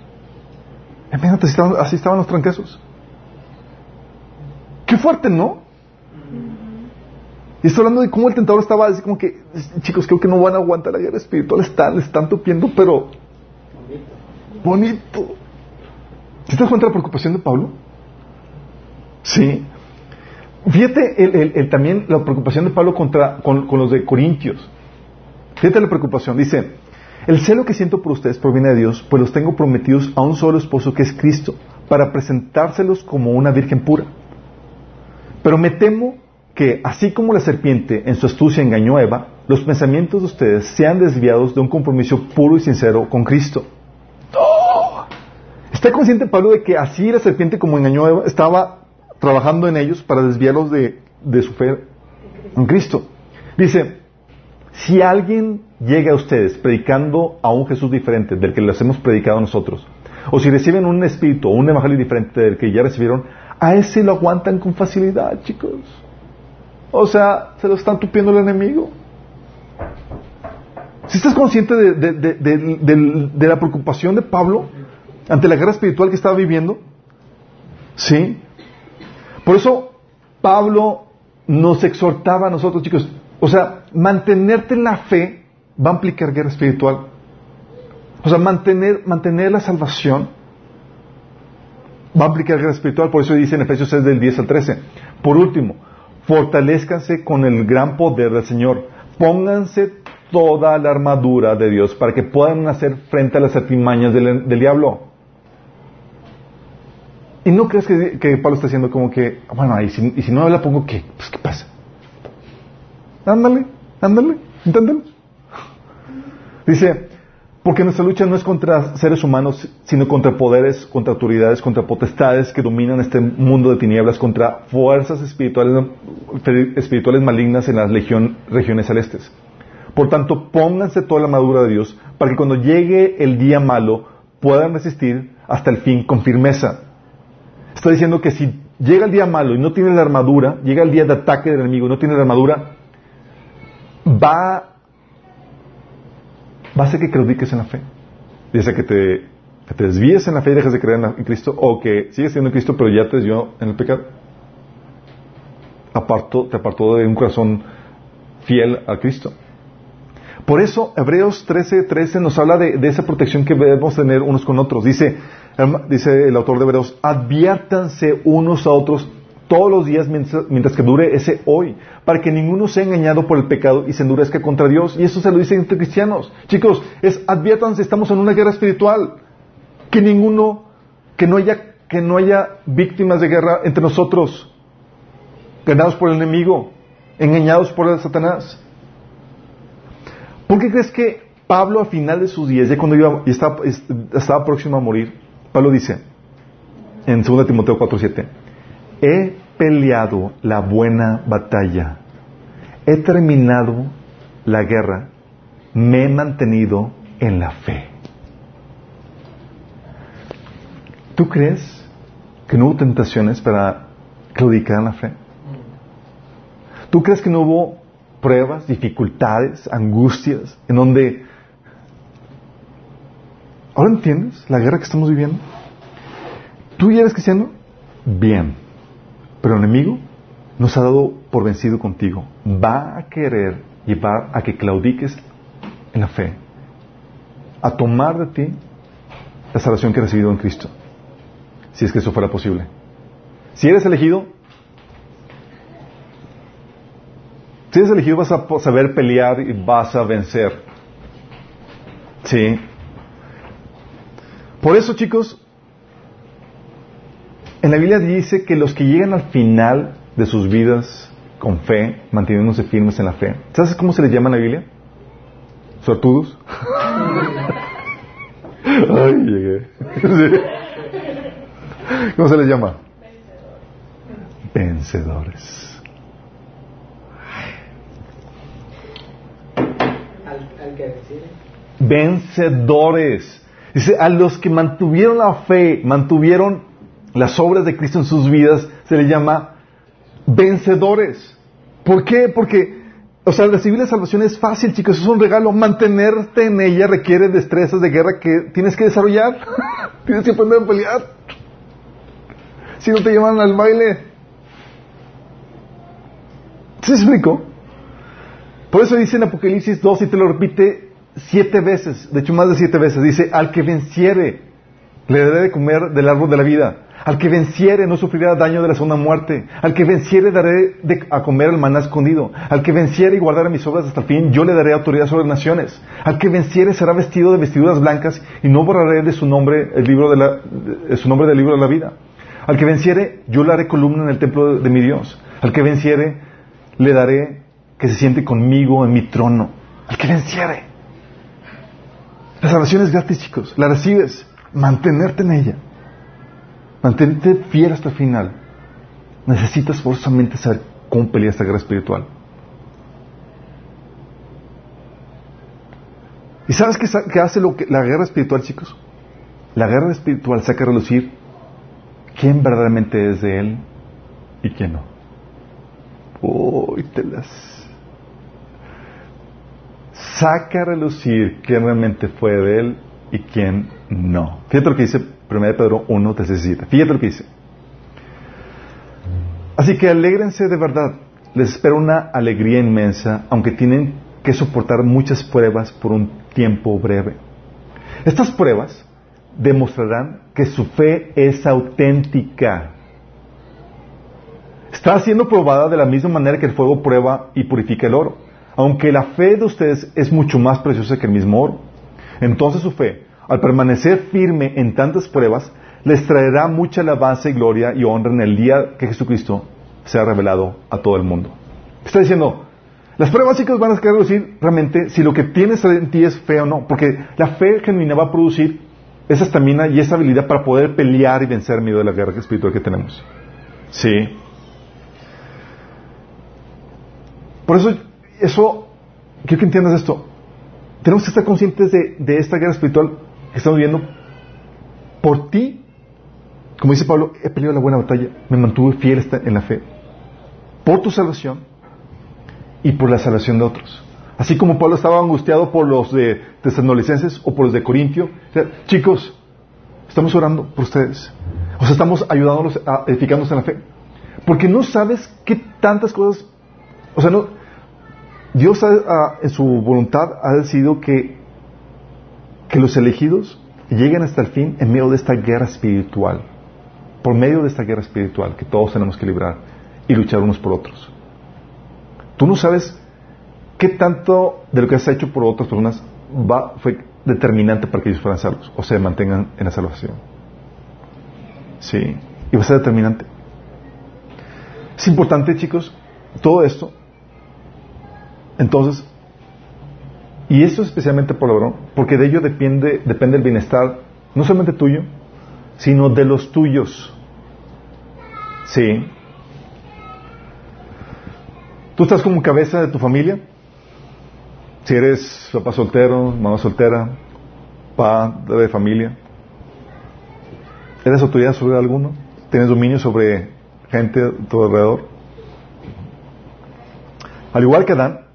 Imagínate, así estaban los tranquesos. Qué fuerte, ¿no? Y estoy hablando de cómo el tentador estaba así como que, chicos, creo que no van a aguantar la guerra espiritual, están, están tupiendo, pero bonito. ¿Sí te das cuenta de la preocupación de Pablo? Sí. Fíjate el, también la preocupación de Pablo contra, con, con los de Corintios. Fíjate la preocupación. Dice, el celo que siento por ustedes proviene de Dios, pues los tengo prometidos a un solo esposo que es Cristo, para presentárselos como una virgen pura. Pero me temo que, así como la serpiente en su astucia engañó a Eva, los pensamientos de ustedes sean desviados de un compromiso puro y sincero con Cristo. ¡Oh! ¿Está consciente Pablo de que así la serpiente como engañó a Eva estaba trabajando en ellos para desviarlos de, de su fe en Cristo? Dice, si alguien llega a ustedes predicando a un Jesús diferente del que les hemos predicado nosotros, o si reciben un espíritu o un evangelio diferente del que ya recibieron, a ese lo aguantan con facilidad, chicos. O sea, se lo están tupiendo el enemigo. Si estás consciente de- de la preocupación de Pablo ante la guerra espiritual que estaba viviendo, ¿sí? Por eso Pablo nos exhortaba a nosotros, chicos, o sea, mantenerte en la fe va a implicar guerra espiritual. O sea, mantener, mantener la salvación va a implicar guerra espiritual. Por eso dice en Efesios 6 del 10 al 13. Por último, fortalezcanse con el gran poder del Señor. Pónganse toda la armadura de Dios para que puedan hacer frente a las artimañas del, del diablo. Y no crees que, que Pablo está diciendo como que, bueno, y si, y si no la pongo, ¿qué? Pues, ¿qué pasa? Ándale, ándale, inténtalo. Dice, porque nuestra lucha no es contra seres humanos, sino contra poderes, contra autoridades, contra potestades que dominan este mundo de tinieblas, contra fuerzas espirituales, espirituales malignas en las legión- regiones celestes. Por tanto, pónganse toda la armadura de Dios para que cuando llegue el día malo puedan resistir hasta el fin con firmeza. Está diciendo que si llega el día malo y no tienes la armadura, llega el día de ataque del enemigo y no tienes la armadura, va, va a hacer que claudiques en la fe. Ya sea que te, que te desvíes en la fe y dejes de creer en, Cristo, o que sigues siendo en Cristo pero ya te desvió en el pecado. Apartó, te apartó de un corazón fiel a Cristo. Por eso, Hebreos 13, 13 nos habla de, de esa protección que debemos tener unos con otros. Dice, dice el autor de Hebreos, adviértanse unos a otros todos los días mientras, que dure ese hoy, para que ninguno sea engañado por el pecado y se endurezca contra Dios. Y eso se lo dice entre cristianos. Chicos, es adviértanse, estamos en una guerra espiritual. Que ninguno, que no haya, que no haya víctimas de guerra entre nosotros, ganados por el enemigo, engañados por el Satanás. ¿Por qué crees que Pablo al final de sus días, ya cuando iba, estaba, es- estaba próximo a morir, Pablo dice en 2 Timoteo 4:7, he peleado la buena batalla, he terminado la guerra, me he mantenido en la fe. ¿Tú crees que no hubo tentaciones para claudicar en la fe? ¿Tú crees que no hubo pruebas, dificultades, angustias, en donde... ¿Ahora entiendes la guerra que estamos viviendo? ¿Tú ya eres cristiano? Bien. Pero el enemigo nos ha dado por vencido contigo. Va a querer llevar a que claudiques en la fe. A tomar de ti la salvación que has recibido en Cristo. Si es que eso fuera posible. Si eres elegido, Si eres elegido vas a saber pelear y vas a vencer. Sí. Por eso, chicos, en la Biblia dice que los que llegan al final de sus vidas con fe, manteniéndose firmes en la fe, ¿sabes cómo se les llama en la Biblia? ¿Sortudos? *laughs* Ay, llegué. ¿Cómo se les llama? Vencedores. Vencedores. Dice, a los que mantuvieron la fe, mantuvieron las obras de Cristo en sus vidas, se les llama vencedores. ¿Por qué? Porque, o sea, recibir la salvación es fácil, chicos, es un regalo. Mantenerte en ella requiere destrezas de guerra que tienes que desarrollar. *laughs* tienes que aprender a pelear. Si no te llevan al baile. ¿Se explico? Por eso dice en Apocalipsis 2 y te lo repite siete veces, de hecho más de siete veces, dice, al que venciere, Le daré de comer del árbol de la vida. Al que venciere no sufrirá daño de la segunda muerte. Al que venciere daré de- a comer el maná escondido. Al que venciere y guardare mis obras hasta el fin, yo le daré autoridad sobre naciones. Al que venciere será vestido de vestiduras blancas y no borraré de su nombre el libro de, la, su nombre del libro de la vida. Al que venciere, yo le haré columna en el templo de, de mi Dios. Al que venciere, le daré que se siente conmigo en mi trono. Al que venciere. La salvación es gratis, chicos. La recibes. Mantenerte en ella. Mantenerte fiel hasta el final. Necesitas forzosamente saber cómo pelear esta guerra espiritual. ¿Y sabes qué, sa- qué hace lo que, la guerra espiritual, chicos? La guerra espiritual saca a relucir quién verdaderamente es de Él y quién no. Uy, te las... Saca a relucir quién realmente fue de Él y quién no. Fíjate lo que dice 1 Pedro 1, 17. Fíjate lo que dice. Así que alégrense de verdad. Les espera una alegría inmensa, aunque tienen que soportar muchas pruebas por un tiempo breve. Estas pruebas demostrarán que su fe es auténtica. Está siendo probada de la misma manera que el fuego prueba y purifica el oro. Aunque la fe de ustedes es mucho más preciosa que el mismo oro. Entonces su fe, al permanecer firme en tantas pruebas, les traerá mucha alabanza y gloria y honra en el día que Jesucristo sea revelado a todo el mundo. Está diciendo, las pruebas chicos van a querer decir realmente si lo que tienes en ti es fe o no, porque la fe genuina va a producir esa estamina y esa habilidad para poder pelear y vencer en medio de la guerra espiritual que tenemos. Sí. Por eso, eso, quiero que entiendas esto. Tenemos que estar conscientes de, de esta guerra espiritual estamos viviendo. Por ti, como dice Pablo, he peleado la buena batalla, me mantuve fiel en la fe. Por tu salvación y por la salvación de otros. Así como Pablo estaba angustiado por los de tesalonicenses o por los de Corintio. Chicos, estamos orando por ustedes. O sea, estamos ayudándolos a edificarnos en la fe. Porque no sabes qué tantas cosas. O sea, no. Dios en su voluntad ha decidido que, que los elegidos lleguen hasta el fin en medio de esta guerra espiritual. Por medio de esta guerra espiritual que todos tenemos que librar y luchar unos por otros. Tú no sabes qué tanto de lo que has hecho por otras personas va, fue determinante para que ellos fueran salvos o se mantengan en la salvación. Sí, y va a ser determinante. Es importante, chicos, todo esto. Entonces, y esto especialmente por lo porque de ello depende, depende el bienestar, no solamente tuyo, sino de los tuyos. Sí. Tú estás como cabeza de tu familia. Si eres papá soltero, mamá soltera, padre de familia. ¿Eres autoridad sobre alguno? ¿Tienes dominio sobre gente a tu alrededor? Al igual que Adán,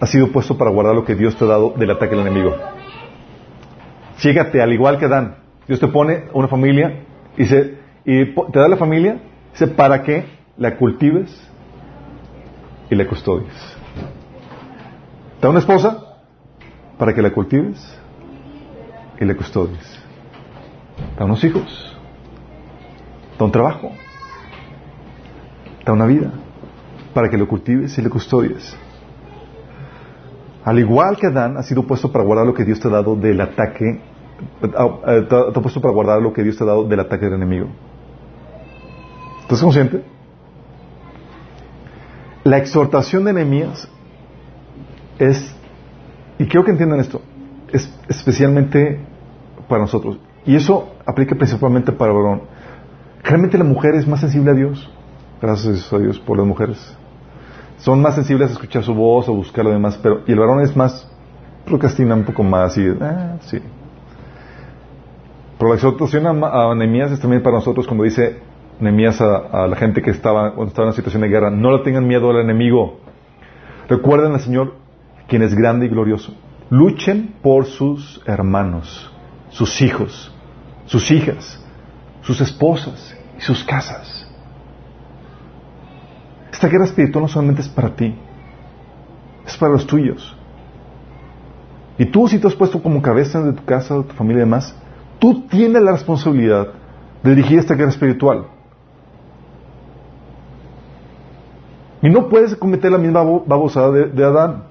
has sido puesto para guardar lo que Dios te ha dado del ataque del enemigo. Fíjate, al igual que Adán, Dios te pone una familia y, se, te da la familia para que la cultives y la custodies. Te da una esposa para que la cultives y la custodies. Te da unos hijos. Te da un trabajo. Te da una vida para que lo cultives y lo custodies. Al igual que Adán, ha sido puesto para guardar lo que Dios te ha dado del ataque, ah, eh, te ha puesto para guardar lo que Dios te ha dado del ataque del enemigo. ¿Estás consciente? La exhortación de Nehemías es, y quiero que entiendan esto, es especialmente para nosotros. Y eso aplica principalmente para varón. Realmente la mujer es más sensible a Dios. Gracias a Dios por las mujeres. Son más sensibles a escuchar su voz o buscar lo demás, pero y el varón es más procrastina un poco más y ah, sí. Pero la exhortación a, a es también para nosotros cuando dice Nehemías a, a la gente que estaba cuando estaba en una situación de guerra, no le tengan miedo al enemigo. Recuerden al Señor quien es grande y glorioso. Luchen por sus hermanos, sus hijos, sus hijas, sus esposas y sus casas. Esta guerra espiritual no solamente es para ti, es para los tuyos. Y tú si te has puesto como cabeza de tu casa, de tu familia y demás, Tú tienes la responsabilidad de dirigir esta guerra espiritual. Y no puedes cometer la misma babosada de, Adán.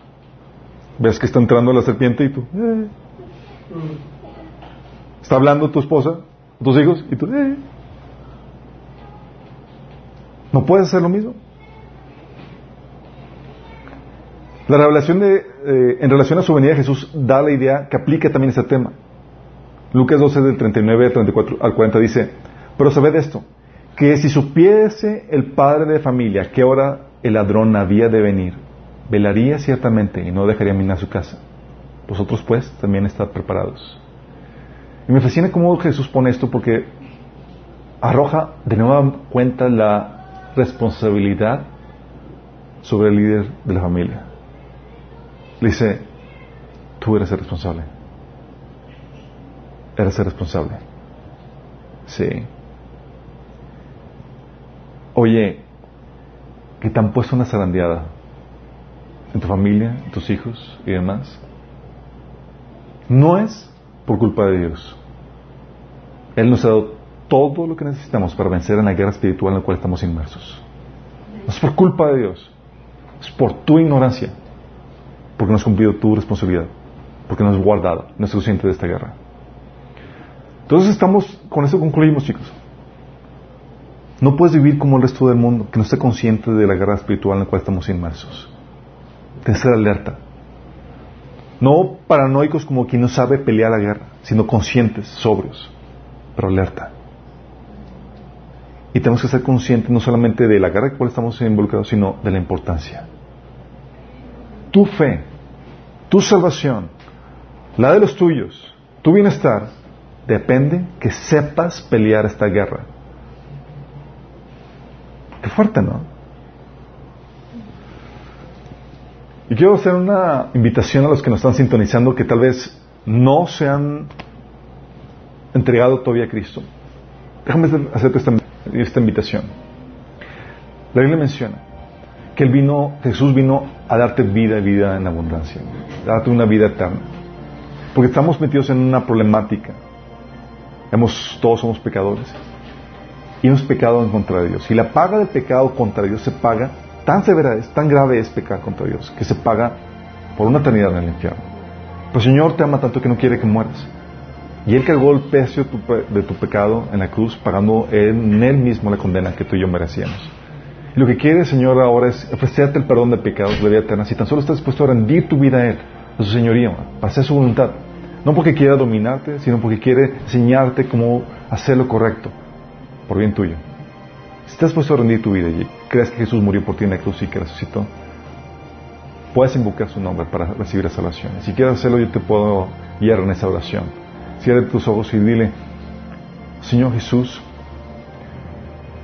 Ves que está entrando la serpiente y tú... Eh. Está hablando tu esposa, tus hijos, y tú... Eh. ¿No puedes hacer lo mismo? La revelación de, eh, en relación a su venida Jesús da la idea que aplica también ese tema. Lucas 12 del 39 al 34 al 40 dice, pero sabed esto, que si supiese el padre de familia que ahora el ladrón había de venir, velaría ciertamente y no dejaría minar su casa. Vosotros pues también estad preparados. Y me fascina cómo Jesús pone esto porque arroja de nueva cuenta la responsabilidad sobre el líder de la familia. Le dice, tú eres el responsable. Eres el responsable. Sí. Oye, que te han puesto una zarandeada en tu familia, en tus hijos y demás, no es por culpa de Dios. Él nos ha dado todo lo que necesitamos para vencer en la guerra espiritual en la cual estamos inmersos. No es por culpa de Dios, es por tu ignorancia, porque no has cumplido tu responsabilidad, porque no has guardado, no es suficiente de esta guerra. Entonces estamos, con eso concluimos chicos. No puedes vivir como el resto del mundo, que no esté consciente de la guerra espiritual en la cual estamos inmersos. Tienes que ser alerta. No paranoicos como quien no sabe pelear la guerra, sino conscientes, sobrios, pero alerta. Y tenemos que ser conscientes no solamente de la guerra en la cual estamos involucrados, sino de la importancia. Tu fe, tu salvación, la de los tuyos, tu bienestar, depende que sepas pelear esta guerra. Qué fuerte, ¿no? Y quiero hacer una invitación a los que nos están sintonizando que tal vez no se han entregado todavía a Cristo. Déjame hacerte esta, esta invitación. La Biblia menciona que él vino, Jesús vino a darte vida y vida en abundancia, darte una vida eterna. Porque estamos metidos en una problemática. Hemos, todos somos pecadores y hemos pecado en contra de Dios. Y la paga del pecado contra Dios se paga, tan severa es, tan grave es pecar contra Dios, que se paga por una eternidad en el infierno. Pero el Señor te ama tanto que no quiere que mueras. Y Él cargó el precio de tu pecado en la cruz, pagando en Él mismo la condena que tú y yo merecíamos. Lo que quiere Señor ahora es ofrecerte el perdón de pecados, la vida eterna. Si tan solo estás dispuesto a rendir tu vida a Él, a su señoría, para hacer su voluntad. No porque quiera dominarte, sino porque quiere enseñarte cómo hacer lo correcto por bien tuyo. Si estás puesto a rendir tu vida y crees que Jesús murió por ti en la cruz y que resucitó, puedes invocar su nombre para recibir la salvación. Si quieres hacerlo, yo te puedo guiar en esa oración. Cierra tus ojos y dile, Señor Jesús,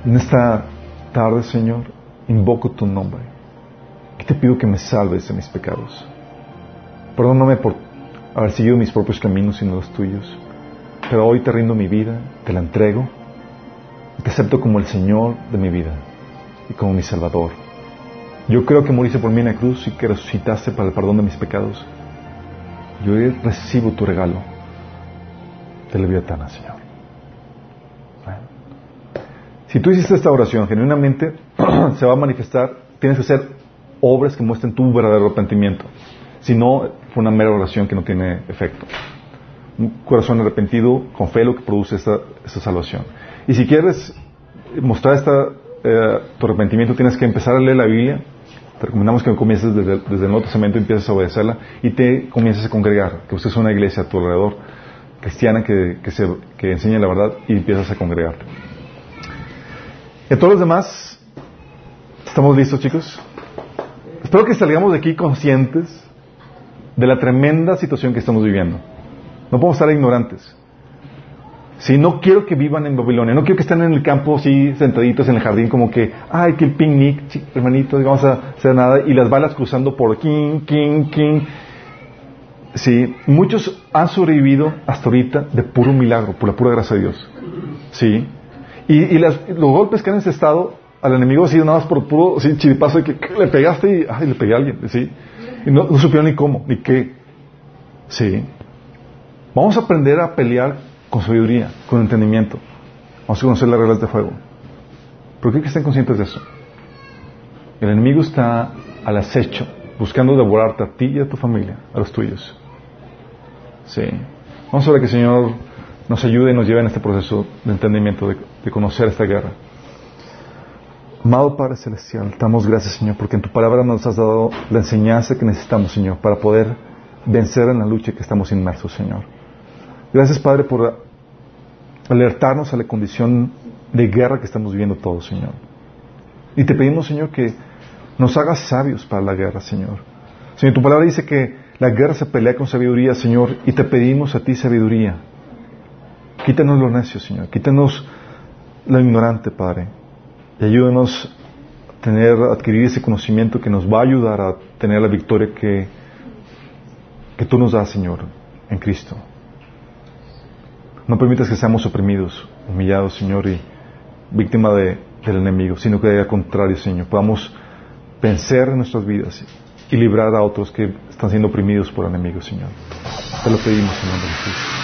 en esta tarde, Señor, invoco tu nombre y te pido que me salves de mis pecados. Perdóname por haber seguido mis propios caminos y no los tuyos, pero hoy te rindo mi vida, te la entrego te acepto como el Señor de mi vida y como mi Salvador. Yo creo que moriste por mí en la cruz y que resucitaste para el perdón de mis pecados. Yo hoy recibo tu regalo de la vida eterna, Señor. Si tú hiciste esta oración genuinamente, *clears throat* se va a manifestar, tienes que hacer obras que muestren tu verdadero arrepentimiento. Si no, fue una mera oración que no tiene efecto. Un corazón arrepentido con fe lo que produce esta, esta salvación. Y si quieres mostrar esta, eh, tu arrepentimiento, tienes que empezar a leer la Biblia. Te recomendamos que comiences desde, el Nuevo Testamento empieces a obedecerla y te comiences a congregar, que usted es una iglesia a tu alrededor, cristiana, que, se, que enseña la verdad y empiezas a congregarte. Y a todos los demás, ¿estamos listos, chicos? Espero que salgamos de aquí conscientes de la tremenda situación que estamos viviendo. No podemos estar ignorantes. Si no quiero que vivan en Babilonia, no quiero que estén en el campo así sentaditos en el jardín como que, ay, que el picnic, hermanitos, vamos a hacer nada, y las balas cruzando por king, king, king. Sí, muchos han sobrevivido hasta ahorita de puro milagro, por la pura gracia de Dios. Sí. Y, los golpes que han estado al enemigo sido nada más por puro sí, chiripazo de que, le pegaste y ay, le pegué a alguien. Sí. Y no, no supieron ni cómo, ni qué. Sí. Vamos a aprender a pelear con sabiduría, con entendimiento. Vamos a conocer las reglas de fuego. ¿Por qué que estén conscientes de eso? El enemigo está al acecho, buscando devorarte a ti y a tu familia, a los tuyos. Sí. Vamos a ver que el Señor nos ayude y nos lleve en este proceso de entendimiento, de, de conocer esta guerra. Amado Padre Celestial, damos gracias, Señor, porque en tu palabra nos has dado la enseñanza que necesitamos, Señor, para poder vencer en la lucha que estamos inmersos, Señor. Gracias, Padre, por alertarnos a la condición de guerra que estamos viviendo todos, Señor. Y te pedimos, Señor, que nos hagas sabios para la guerra, Señor. Señor, tu palabra dice que la guerra se pelea con sabiduría, Señor, y te pedimos a ti sabiduría. Quítanos lo necio, Señor. Quítanos lo ignorante, Padre y ayúdanos a tener, adquirir ese conocimiento que nos va a ayudar a tener la victoria que, que tú nos das, Señor, en Cristo. No permitas que seamos oprimidos, humillados, Señor, y víctima de, del enemigo, sino que al contrario, Señor, podamos vencer en nuestras vidas y librar a otros que están siendo oprimidos por el enemigo, Señor. Te lo pedimos, Señor Jesús.